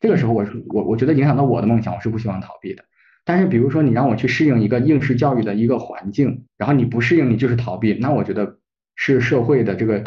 这个时候，我是我我觉得影响到我的梦想，我是不希望逃避的。但是，比如说你让我去适应一个应试教育的一个环境，然后你不适应，你就是逃避，那我觉得是社会的这个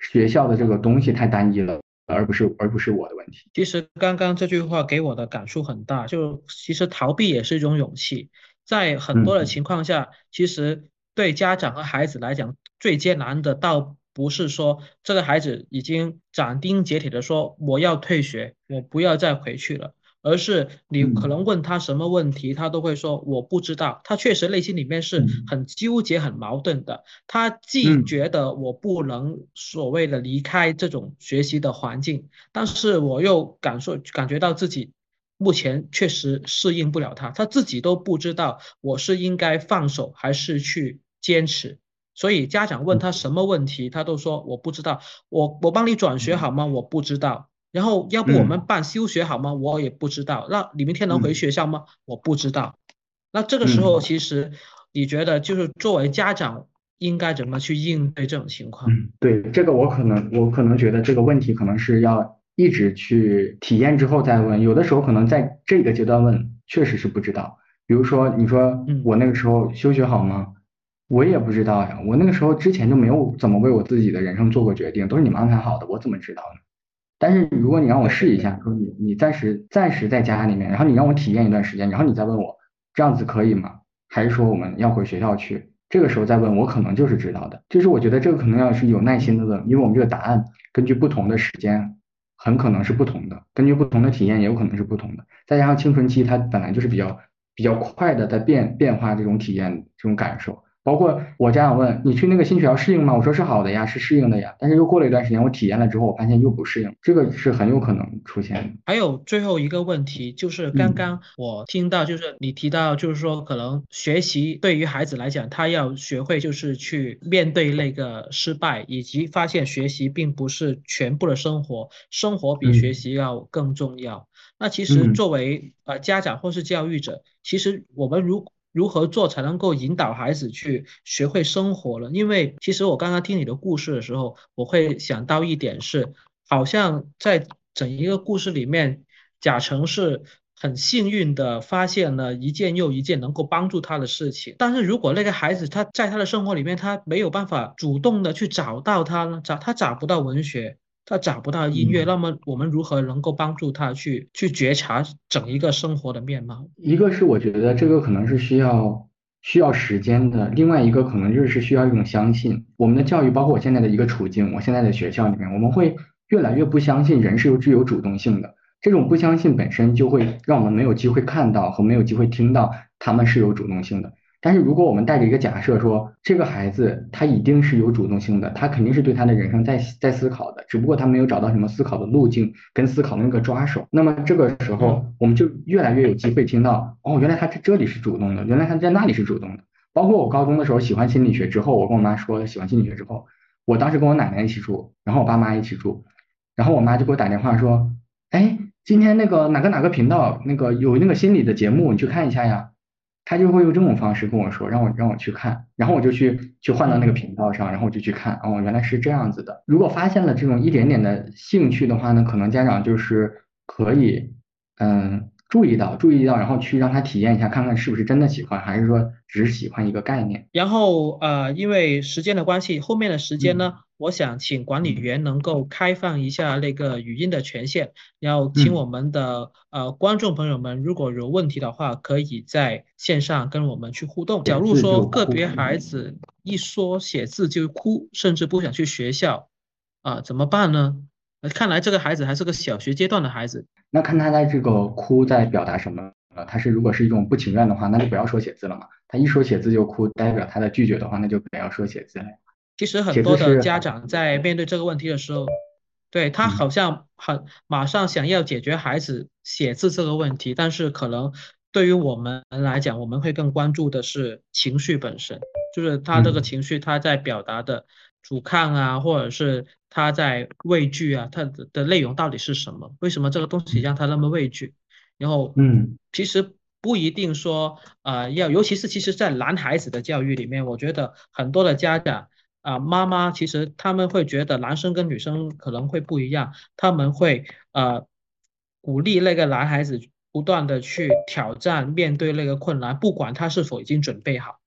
学校的这个东西太单一了，而不是而不是我的问题。其实刚刚这句话给我的感触很大，就其实逃避也是一种勇气，在很多的情况下，其实对家长和孩子来讲，最艰难的到。不是说这个孩子已经斩钉截铁的说我要退学，我不要再回去了，而是你可能问他什么问题，他都会说我不知道。他确实内心里面是很纠结、很矛盾的。他既觉得我不能所谓的离开这种学习的环境，但是我又感受感觉到自己目前确实适应不了他，他自己都不知道我是应该放手还是去坚持。所以家长问他什么问题，他都说我不知道。我我帮你转学好吗？我不知道。然后要不我们办休学好吗？我也不知道。那你明天能回学校吗？我不知道。那这个时候，其实你觉得就是作为家长应该怎么去应对这种情况？对这个，我可能我可能觉得这个问题可能是要一直去体验之后再问。有的时候可能在这个阶段问，确实是不知道。比如说你说我那个时候休学好吗？我也不知道呀，我那个时候之前就没有怎么为我自己的人生做过决定，都是你们安排好的，我怎么知道呢？但是如果你让我试一下，说你你暂时暂时在家里面，然后你让我体验一段时间，然后你再问我这样子可以吗？还是说我们要回学校去？这个时候再问我可能就是知道的，就是我觉得这个可能要是有耐心的问，因为我们这个答案根据不同的时间很可能是不同的，根据不同的体验也有可能是不同的，再加上青春期它本来就是比较比较快的在变变化这种体验这种感受。包括我家长问你去那个新学校适应吗？我说是好的呀，是适应的呀。但是又过了一段时间，我体验了之后，我发现又不适应，这个是很有可能出现的。还有最后一个问题，就是刚刚我听到，就是你提到，就是说可能学习对于孩子来讲，他要学会就是去面对那个失败，以及发现学习并不是全部的生活，生活比学习要更重要。那其实作为呃家长或是教育者，其实我们如如何做才能够引导孩子去学会生活了？因为其实我刚刚听你的故事的时候，我会想到一点是，好像在整一个故事里面，贾成是很幸运的发现了一件又一件能够帮助他的事情。但是如果那个孩子他在他的生活里面，他没有办法主动的去找到他呢？找他找不到文学。他找不到音乐，那么我们如何能够帮助他去去觉察整一个生活的面貌？一个是我觉得这个可能是需要需要时间的，另外一个可能就是需要一种相信。我们的教育，包括我现在的一个处境，我现在的学校里面，我们会越来越不相信人是有具有主动性的。这种不相信本身就会让我们没有机会看到和没有机会听到他们是有主动性的。但是如果我们带着一个假设说，这个孩子他一定是有主动性的，他肯定是对他的人生在在思考的，只不过他没有找到什么思考的路径跟思考的那个抓手。那么这个时候，我们就越来越有机会听到，哦，原来他在这里是主动的，原来他在那里是主动的。包括我高中的时候喜欢心理学之后，我跟我妈说喜欢心理学之后，我当时跟我奶奶一起住，然后我爸妈一起住，然后我妈就给我打电话说，哎，今天那个哪个哪个频道那个有那个心理的节目，你去看一下呀。他就会用这种方式跟我说，让我让我去看，然后我就去去换到那个频道上，然后我就去看，哦，原来是这样子的。如果发现了这种一点点的兴趣的话呢，可能家长就是可以，嗯，注意到注意到，然后去让他体验一下，看看是不是真的喜欢，还是说只是喜欢一个概念。然后呃，因为时间的关系，后面的时间呢？我想请管理员能够开放一下那个语音的权限，然后请我们的呃观众朋友们，如果有问题的话，可以在线上跟我们去互动。假如说个别孩子一说写字就哭，甚至不想去学校，啊，怎么办呢？看来这个孩子还是个小学阶段的孩子。那看他在这个哭在表达什么？呃，他是如果是一种不情愿的话，那就不要说写字了嘛。他一说写字就哭，代表他的拒绝的话，那就不要说写字了。其实很多的家长在面对这个问题的时候，对他好像很马上想要解决孩子写字这个问题，但是可能对于我们来讲，我们会更关注的是情绪本身，就是他这个情绪他在表达的阻抗啊，或者是他在畏惧啊，他的的内容到底是什么？为什么这个东西让他那么畏惧？然后，嗯，其实不一定说，呃，要，尤其是其实在男孩子的教育里面，我觉得很多的家长。啊，妈妈其实他们会觉得男生跟女生可能会不一样，他们会呃鼓励那个男孩子不断的去挑战，面对那个困难，不管他是否已经准备好，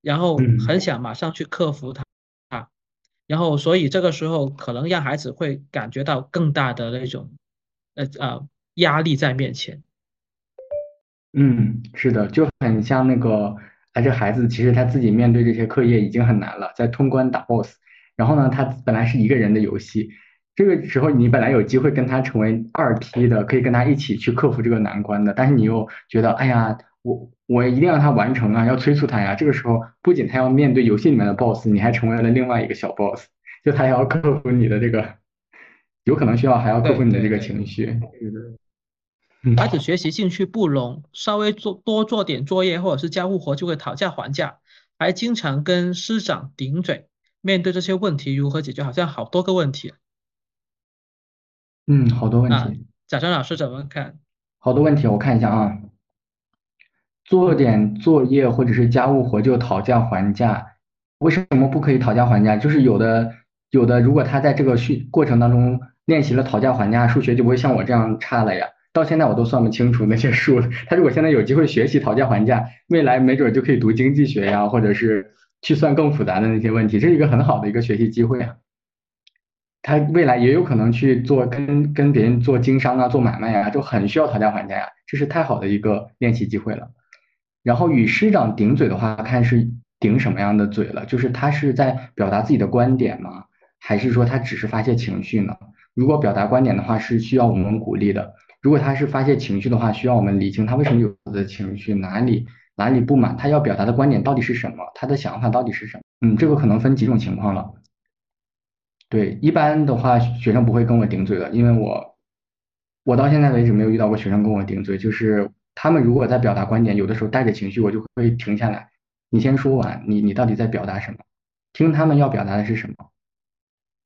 然后很想马上去克服它啊，然后所以这个时候可能让孩子会感觉到更大的那种呃呃压力在面前。嗯，是的，就很像那个。他这孩子其实他自己面对这些课业已经很难了，在通关打 BOSS，然后呢，他本来是一个人的游戏，这个时候你本来有机会跟他成为二梯的，可以跟他一起去克服这个难关的，但是你又觉得，哎呀，我我一定让他完成啊，要催促他呀。这个时候不仅他要面对游戏里面的 BOSS，你还成为了另外一个小 BOSS，就他要克服你的这个，有可能需要还要克服你的这个情绪。孩子学习兴趣不浓，稍微做多做点作业或者是家务活就会讨价还价，还经常跟师长顶嘴。面对这些问题如何解决？好像好多个问题。嗯，好多问题。贾川老师怎么看？好多问题，我看一下啊。做点作业或者是家务活就讨价还价，为什么不可以讨价还价？就是有的有的，如果他在这个训过程当中练习了讨价还价，数学就不会像我这样差了呀。到现在我都算不清楚那些数了。他如果现在有机会学习讨价还价，未来没准就可以读经济学呀，或者是去算更复杂的那些问题，这是一个很好的一个学习机会啊。他未来也有可能去做跟跟别人做经商啊，做买卖呀，就很需要讨价还价呀，这是太好的一个练习机会了。然后与师长顶嘴的话，看是顶什么样的嘴了，就是他是在表达自己的观点吗？还是说他只是发泄情绪呢？如果表达观点的话，是需要我们鼓励的。如果他是发泄情绪的话，需要我们理清他为什么有的情绪，哪里哪里不满，他要表达的观点到底是什么，他的想法到底是什么？嗯，这个可能分几种情况了。对，一般的话，学生不会跟我顶嘴的，因为我我到现在为止没有遇到过学生跟我顶嘴，就是他们如果在表达观点，有的时候带着情绪，我就会停下来，你先说完，你你到底在表达什么？听他们要表达的是什么？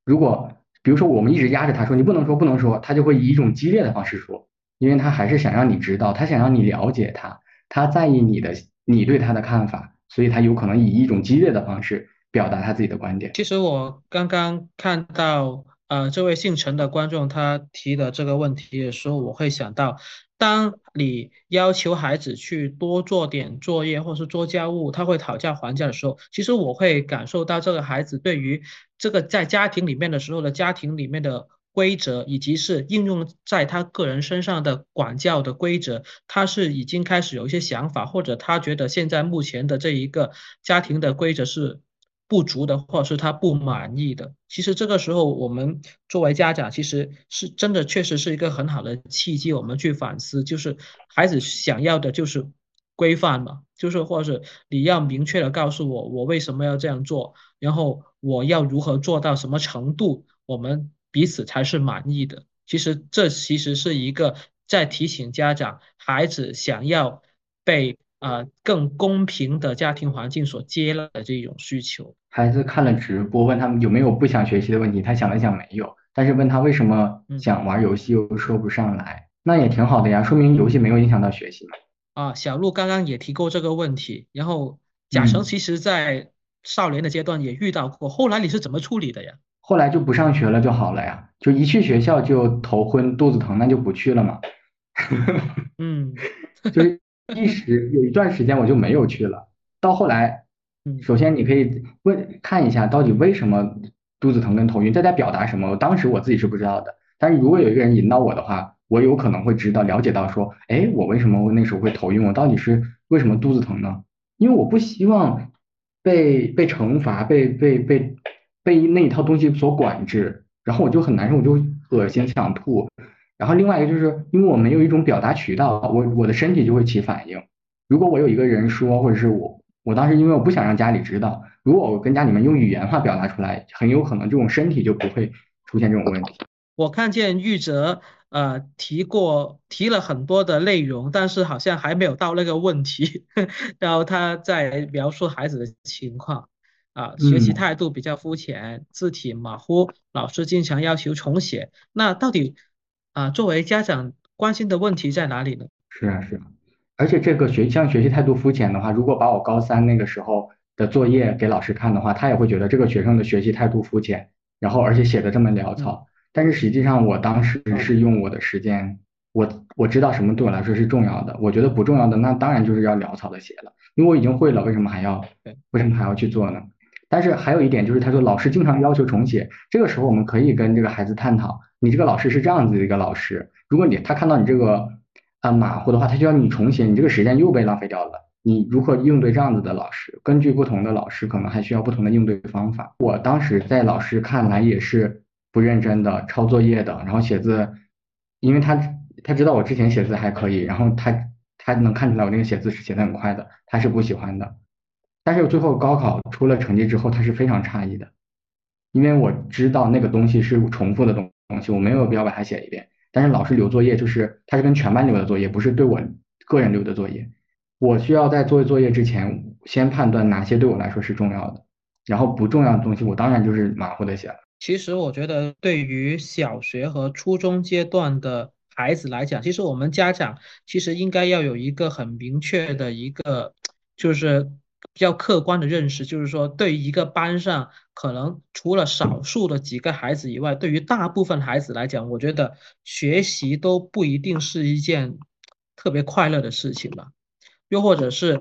如果比如说，我们一直压着他说你不能说不能说，他就会以一种激烈的方式说，因为他还是想让你知道，他想让你了解他，他在意你的你对他的看法，所以他有可能以一种激烈的方式表达他自己的观点。其实我刚刚看到呃这位姓陈的观众他提的这个问题的时候，我会想到。当你要求孩子去多做点作业，或是做家务，他会讨价还价的时候，其实我会感受到这个孩子对于这个在家庭里面的时候的家庭里面的规则，以及是应用在他个人身上的管教的规则，他是已经开始有一些想法，或者他觉得现在目前的这一个家庭的规则是不足的，或者是他不满意的。其实这个时候，我们作为家长，其实是真的确实是一个很好的契机，我们去反思，就是孩子想要的就是规范嘛，就是或者是你要明确的告诉我，我为什么要这样做，然后我要如何做到什么程度，我们。彼此才是满意的。其实这其实是一个在提醒家长，孩子想要被呃更公平的家庭环境所接纳的这种需求。孩子看了直播，问他们有没有不想学习的问题，他想了想没有，但是问他为什么想玩游戏又说不上来，那也挺好的呀，说明游戏没有影响到学习嘛。啊，小鹿刚刚也提过这个问题，然后贾成其实在少年的阶段也遇到过，后来你是怎么处理的呀？后来就不上学了就好了呀，就一去学校就头昏肚子疼，那就不去了嘛。嗯，就是一时有一段时间我就没有去了。到后来，首先你可以问看一下到底为什么肚子疼跟头晕，这在表达什么？当时我自己是不知道的，但是如果有一个人引导我的话，我有可能会知道了解到说，哎，我为什么那时候会头晕？我到底是为什么肚子疼呢？因为我不希望被被惩罚，被被被。被那一套东西所管制，然后我就很难受，我就恶心想吐。然后另外一个就是因为我没有一种表达渠道，我我的身体就会起反应。如果我有一个人说，或者是我我当时因为我不想让家里知道，如果我跟家里面用语言化表达出来，很有可能这种身体就不会出现这种问题。我看见玉泽呃提过提了很多的内容，但是好像还没有到那个问题，然后他在描述孩子的情况。啊，学习态度比较肤浅，字体马虎，老师经常要求重写。那到底啊，作为家长关心的问题在哪里呢？是啊，是啊。而且这个学像学习态度肤浅的话，如果把我高三那个时候的作业给老师看的话，他也会觉得这个学生的学习态度肤浅，然后而且写的这么潦草。但是实际上我当时是用我的时间，我我知道什么对我来说是重要的，我觉得不重要的那当然就是要潦草的写了，因为我已经会了，为什么还要为什么还要去做呢？但是还有一点就是，他说老师经常要求重写，这个时候我们可以跟这个孩子探讨，你这个老师是这样子的一个老师，如果你他看到你这个啊马虎的话，他就要你重写，你这个时间又被浪费掉了。你如何应对这样子的老师？根据不同的老师，可能还需要不同的应对方法。我当时在老师看来也是不认真的，抄作业的，然后写字，因为他他知道我之前写字还可以，然后他他能看出来我那个写字是写的很快的，他是不喜欢的。但是最后高考出了成绩之后，他是非常诧异的，因为我知道那个东西是重复的东西东西，我没有必要把它写一遍。但是老师留作业，就是他是跟全班留的作业，不是对我个人留的作业。我需要在做作业之前，先判断哪些对我来说是重要的，然后不重要的东西，我当然就是马虎的写了。其实我觉得，对于小学和初中阶段的孩子来讲，其实我们家长其实应该要有一个很明确的一个，就是。比较客观的认识，就是说，对于一个班上，可能除了少数的几个孩子以外，对于大部分孩子来讲，我觉得学习都不一定是一件特别快乐的事情吧。又或者是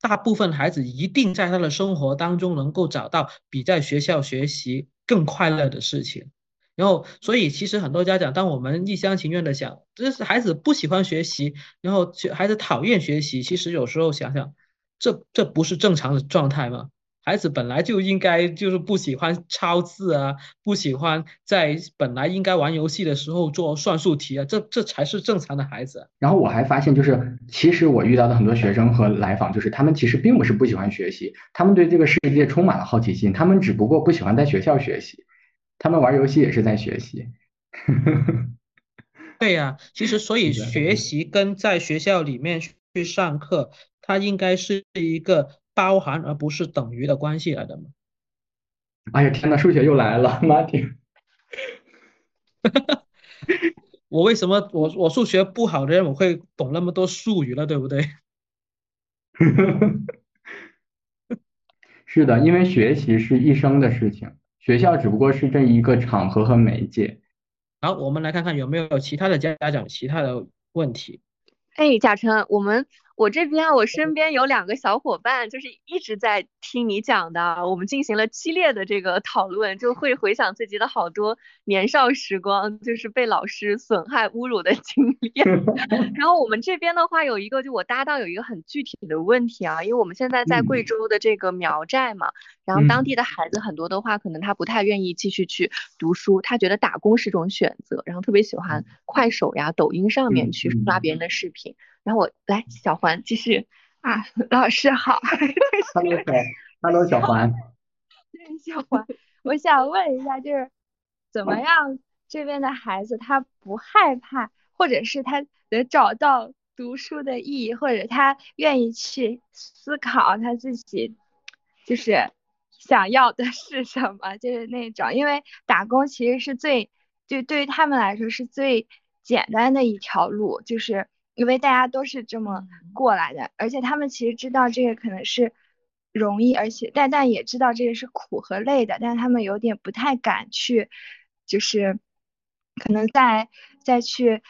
大部分孩子一定在他的生活当中能够找到比在学校学习更快乐的事情。然后，所以其实很多家长，当我们一厢情愿的想，这是孩子不喜欢学习，然后孩子讨厌学习，其实有时候想想。这这不是正常的状态吗？孩子本来就应该就是不喜欢抄字啊，不喜欢在本来应该玩游戏的时候做算术题啊，这这才是正常的孩子。然后我还发现，就是其实我遇到的很多学生和来访，就是他们其实并不是不喜欢学习，他们对这个世界充满了好奇心，他们只不过不喜欢在学校学习，他们玩游戏也是在学习。对呀，其实所以学习跟在学校里面去上课。它应该是一个包含而不是等于的关系来的嘛？哎呀天呐，数学又来了，马丁。我为什么我我数学不好的人我会懂那么多术语了，对不对？是的，因为学习是一生的事情，学校只不过是这一个场合和媒介。好，我们来看看有没有其他的家长其他的问题。哎，贾成，我们。我这边我身边有两个小伙伴，就是一直在听你讲的，我们进行了激烈的这个讨论，就会回想自己的好多年少时光，就是被老师损害侮辱的 经 历。然后我们这边的话有一个，就我搭档有一个很具体的问题啊，因为我们现在在贵州的这个苗寨嘛，然后当地的孩子很多的话，可能他不太愿意继续去读书，他觉得打工是种选择，然后特别喜欢快手呀、抖音上面去刷别人的视频。然后我来，小环继续啊，老师好。Hello，小，Hello，小环。对，小环，我想问一下，就是怎么样这边的孩子他不害怕，或者是他能找到读书的意义，或者他愿意去思考他自己就是想要的是什么，就是那种，因为打工其实是最，就对于他们来说是最简单的一条路，就是。因为大家都是这么过来的，而且他们其实知道这个可能是容易，而且但但也知道这个是苦和累的，但是他们有点不太敢去，就是可能再再去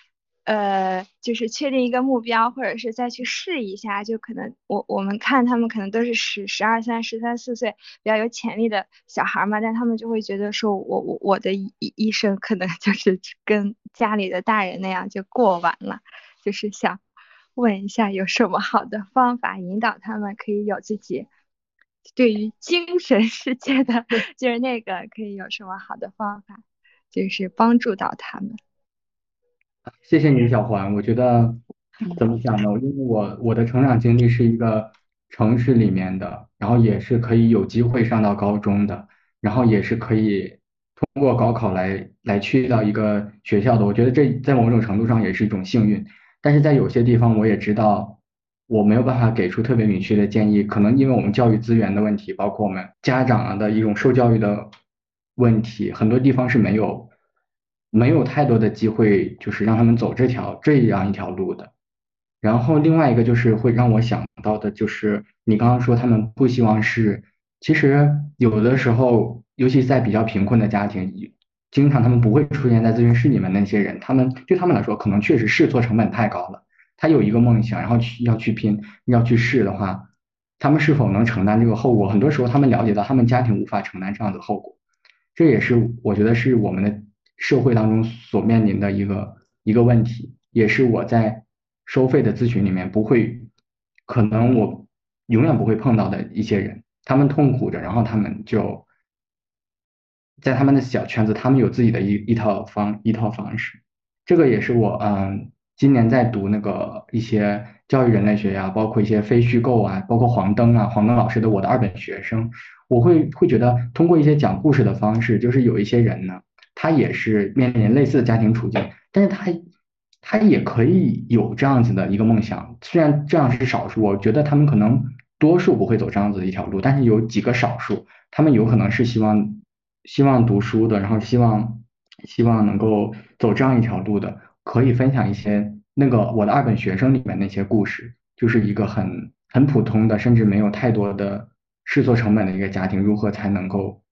呃，就是确定一个目标，或者是再去试一下，就可能我我们看他们可能都是十十二三、十三四岁比较有潜力的小孩嘛，但他们就会觉得说我我我的一一生可能 就是跟家里的大人那样就过完了。就是想问一下，有什么好的方法引导他们可以有自己对于精神世界的，就是那个可以有什么好的方法，就是帮助到他们。谢谢你，小环。我觉得怎么讲呢？因为我我的成长经历是一个城市里面的，然后也是可以有机会上到高中的，然后也是可以。通过高考来来去到一个学校的，我觉得这在某种程度上也是一种幸运。但是在有些地方，我也知道我没有办法给出特别明确的建议，可能因为我们教育资源的问题，包括我们家长的一种受教育的问题，很多地方是没有没有太多的机会，就是让他们走这条这样一条路的。然后另外一个就是会让我想到的，就是你刚刚说他们不希望是，其实有的时候，尤其在比较贫困的家庭。经常他们不会出现在咨询室里面那些人，他们对他们来说可能确实试错成本太高了。他有一个梦想，然后去要去拼，要去试的话，他们是否能承担这个后果？很多时候他们了解到他们家庭无法承担这样的后果，这也是我觉得是我们的社会当中所面临的一个一个问题，也是我在收费的咨询里面不会，可能我永远不会碰到的一些人，他们痛苦着，然后他们就。在他们的小圈子，他们有自己的一一套方一套方式，这个也是我嗯今年在读那个一些教育人类学呀，包括一些非虚构啊，包括黄灯啊，黄灯老师的我的二本学生，我会会觉得通过一些讲故事的方式，就是有一些人呢，他也是面临类似的家庭处境，但是他他也可以有这样子的一个梦想，虽然这样是少数，我觉得他们可能多数不会走这样子的一条路，但是有几个少数，他们有可能是希望。希望读书的，然后希望希望能够走这样一条路的，可以分享一些那个我的二本学生里面那些故事，就是一个很很普通的，甚至没有太多的试错成本的一个家庭，如何才能够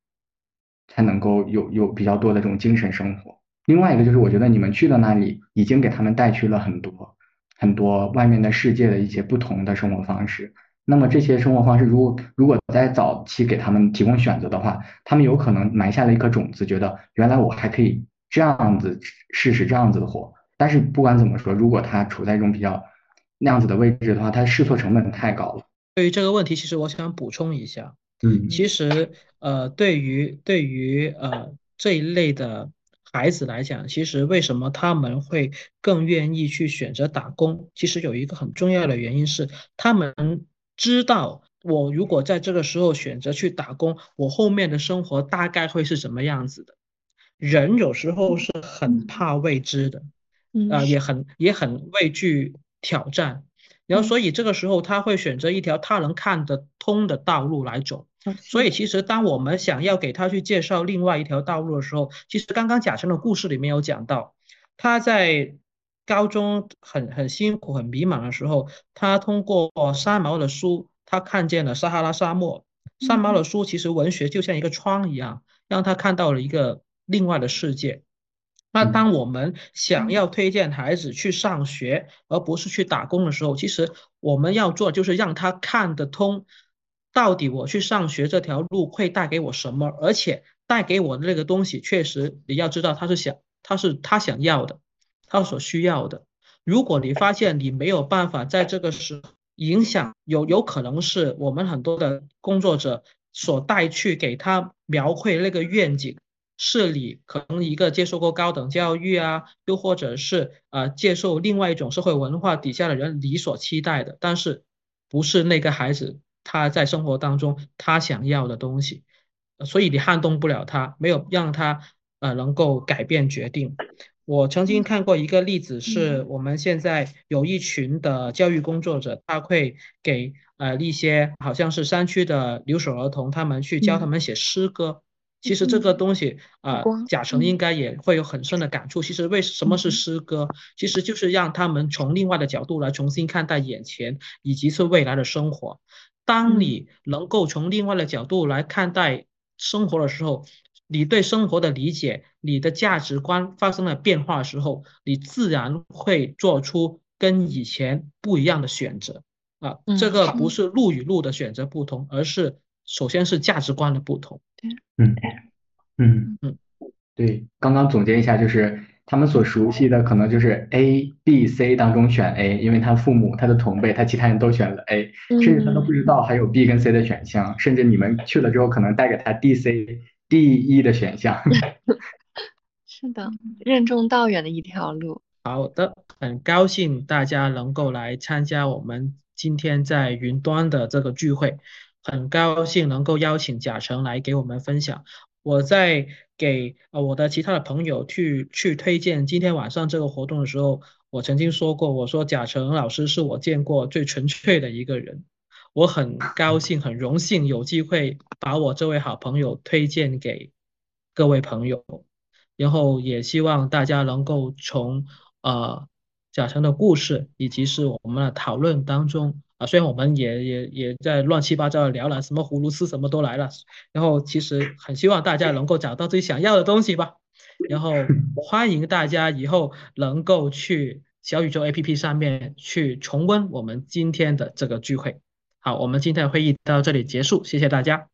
才能够有有比较多的这种精神生活。另外一个就是，我觉得你们去的那里已经给他们带去了很多很多外面的世界的一些不同的生活方式。那么这些生活方式，如果如果在早期给他们提供选择的话，他们有可能埋下了一颗种子，觉得原来我还可以这样子试试这样子的活。但是不管怎么说，如果他处在一种比较那样子的位置的话，他试错成本太高了。对于这个问题，其实我想补充一下，嗯，其实呃，对于对于呃这一类的孩子来讲，其实为什么他们会更愿意去选择打工？其实有一个很重要的原因是他们。知道我如果在这个时候选择去打工，我后面的生活大概会是什么样子的？人有时候是很怕未知的，啊，也很也很畏惧挑战，然后所以这个时候他会选择一条他能看得通的道路来走。所以其实当我们想要给他去介绍另外一条道路的时候，其实刚刚贾成的故事里面有讲到，他在。高中很很辛苦、很迷茫的时候，他通过三毛的书，他看见了撒哈拉沙漠。三毛的书其实文学就像一个窗一样，让他看到了一个另外的世界。那当我们想要推荐孩子去上学，而不是去打工的时候，其实我们要做就是让他看得通，到底我去上学这条路会带给我什么，而且带给我的那个东西，确实你要知道他是想，他是他想要的，他所需要的。如果你发现你没有办法在这个时影响，有有可能是我们很多的工作者所带去给他描绘那个愿景。是你可能一个接受过高等教育啊，又或者是呃接受另外一种社会文化底下的人你所期待的，但是不是那个孩子他在生活当中他想要的东西，所以你撼动不了他，没有让他呃能够改变决定。我曾经看过一个例子，是我们现在有一群的教育工作者，他会给呃一些好像是山区的留守儿童，他们去教他们写诗歌。其实这个东西啊，贾成应该也会有很深的感触。其实为什么是诗歌？其实就是让他们从另外的角度来重新看待眼前以及是未来的生活。当你能够从另外的角度来看待生活的时候，你对生活的理解、你的价值观发生了变化的时候，你自然会做出跟以前不一样的选择啊。这个不是路与路的选择不同，而是。首先是价值观的不同。嗯嗯嗯，对，刚刚总结一下，就是他们所熟悉的可能就是 A、B、C 当中选 A，因为他父母、他的同辈、他其他人都选了 A，甚至他都不知道还有 B 跟 C 的选项，甚至你们去了之后可能带给他 D、C、D、E 的选项。是的，任重道远的一条路。好的，很高兴大家能够来参加我们今天在云端的这个聚会。很高兴能够邀请贾成来给我们分享。我在给呃我的其他的朋友去去推荐今天晚上这个活动的时候，我曾经说过，我说贾成老师是我见过最纯粹的一个人。我很高兴，很荣幸有机会把我这位好朋友推荐给各位朋友，然后也希望大家能够从呃贾成的故事以及是我们的讨论当中。啊，虽然我们也也也在乱七八糟的聊了，什么葫芦丝什么都来了，然后其实很希望大家能够找到自己想要的东西吧。然后欢迎大家以后能够去小宇宙 APP 上面去重温我们今天的这个聚会。好，我们今天的会议到这里结束，谢谢大家。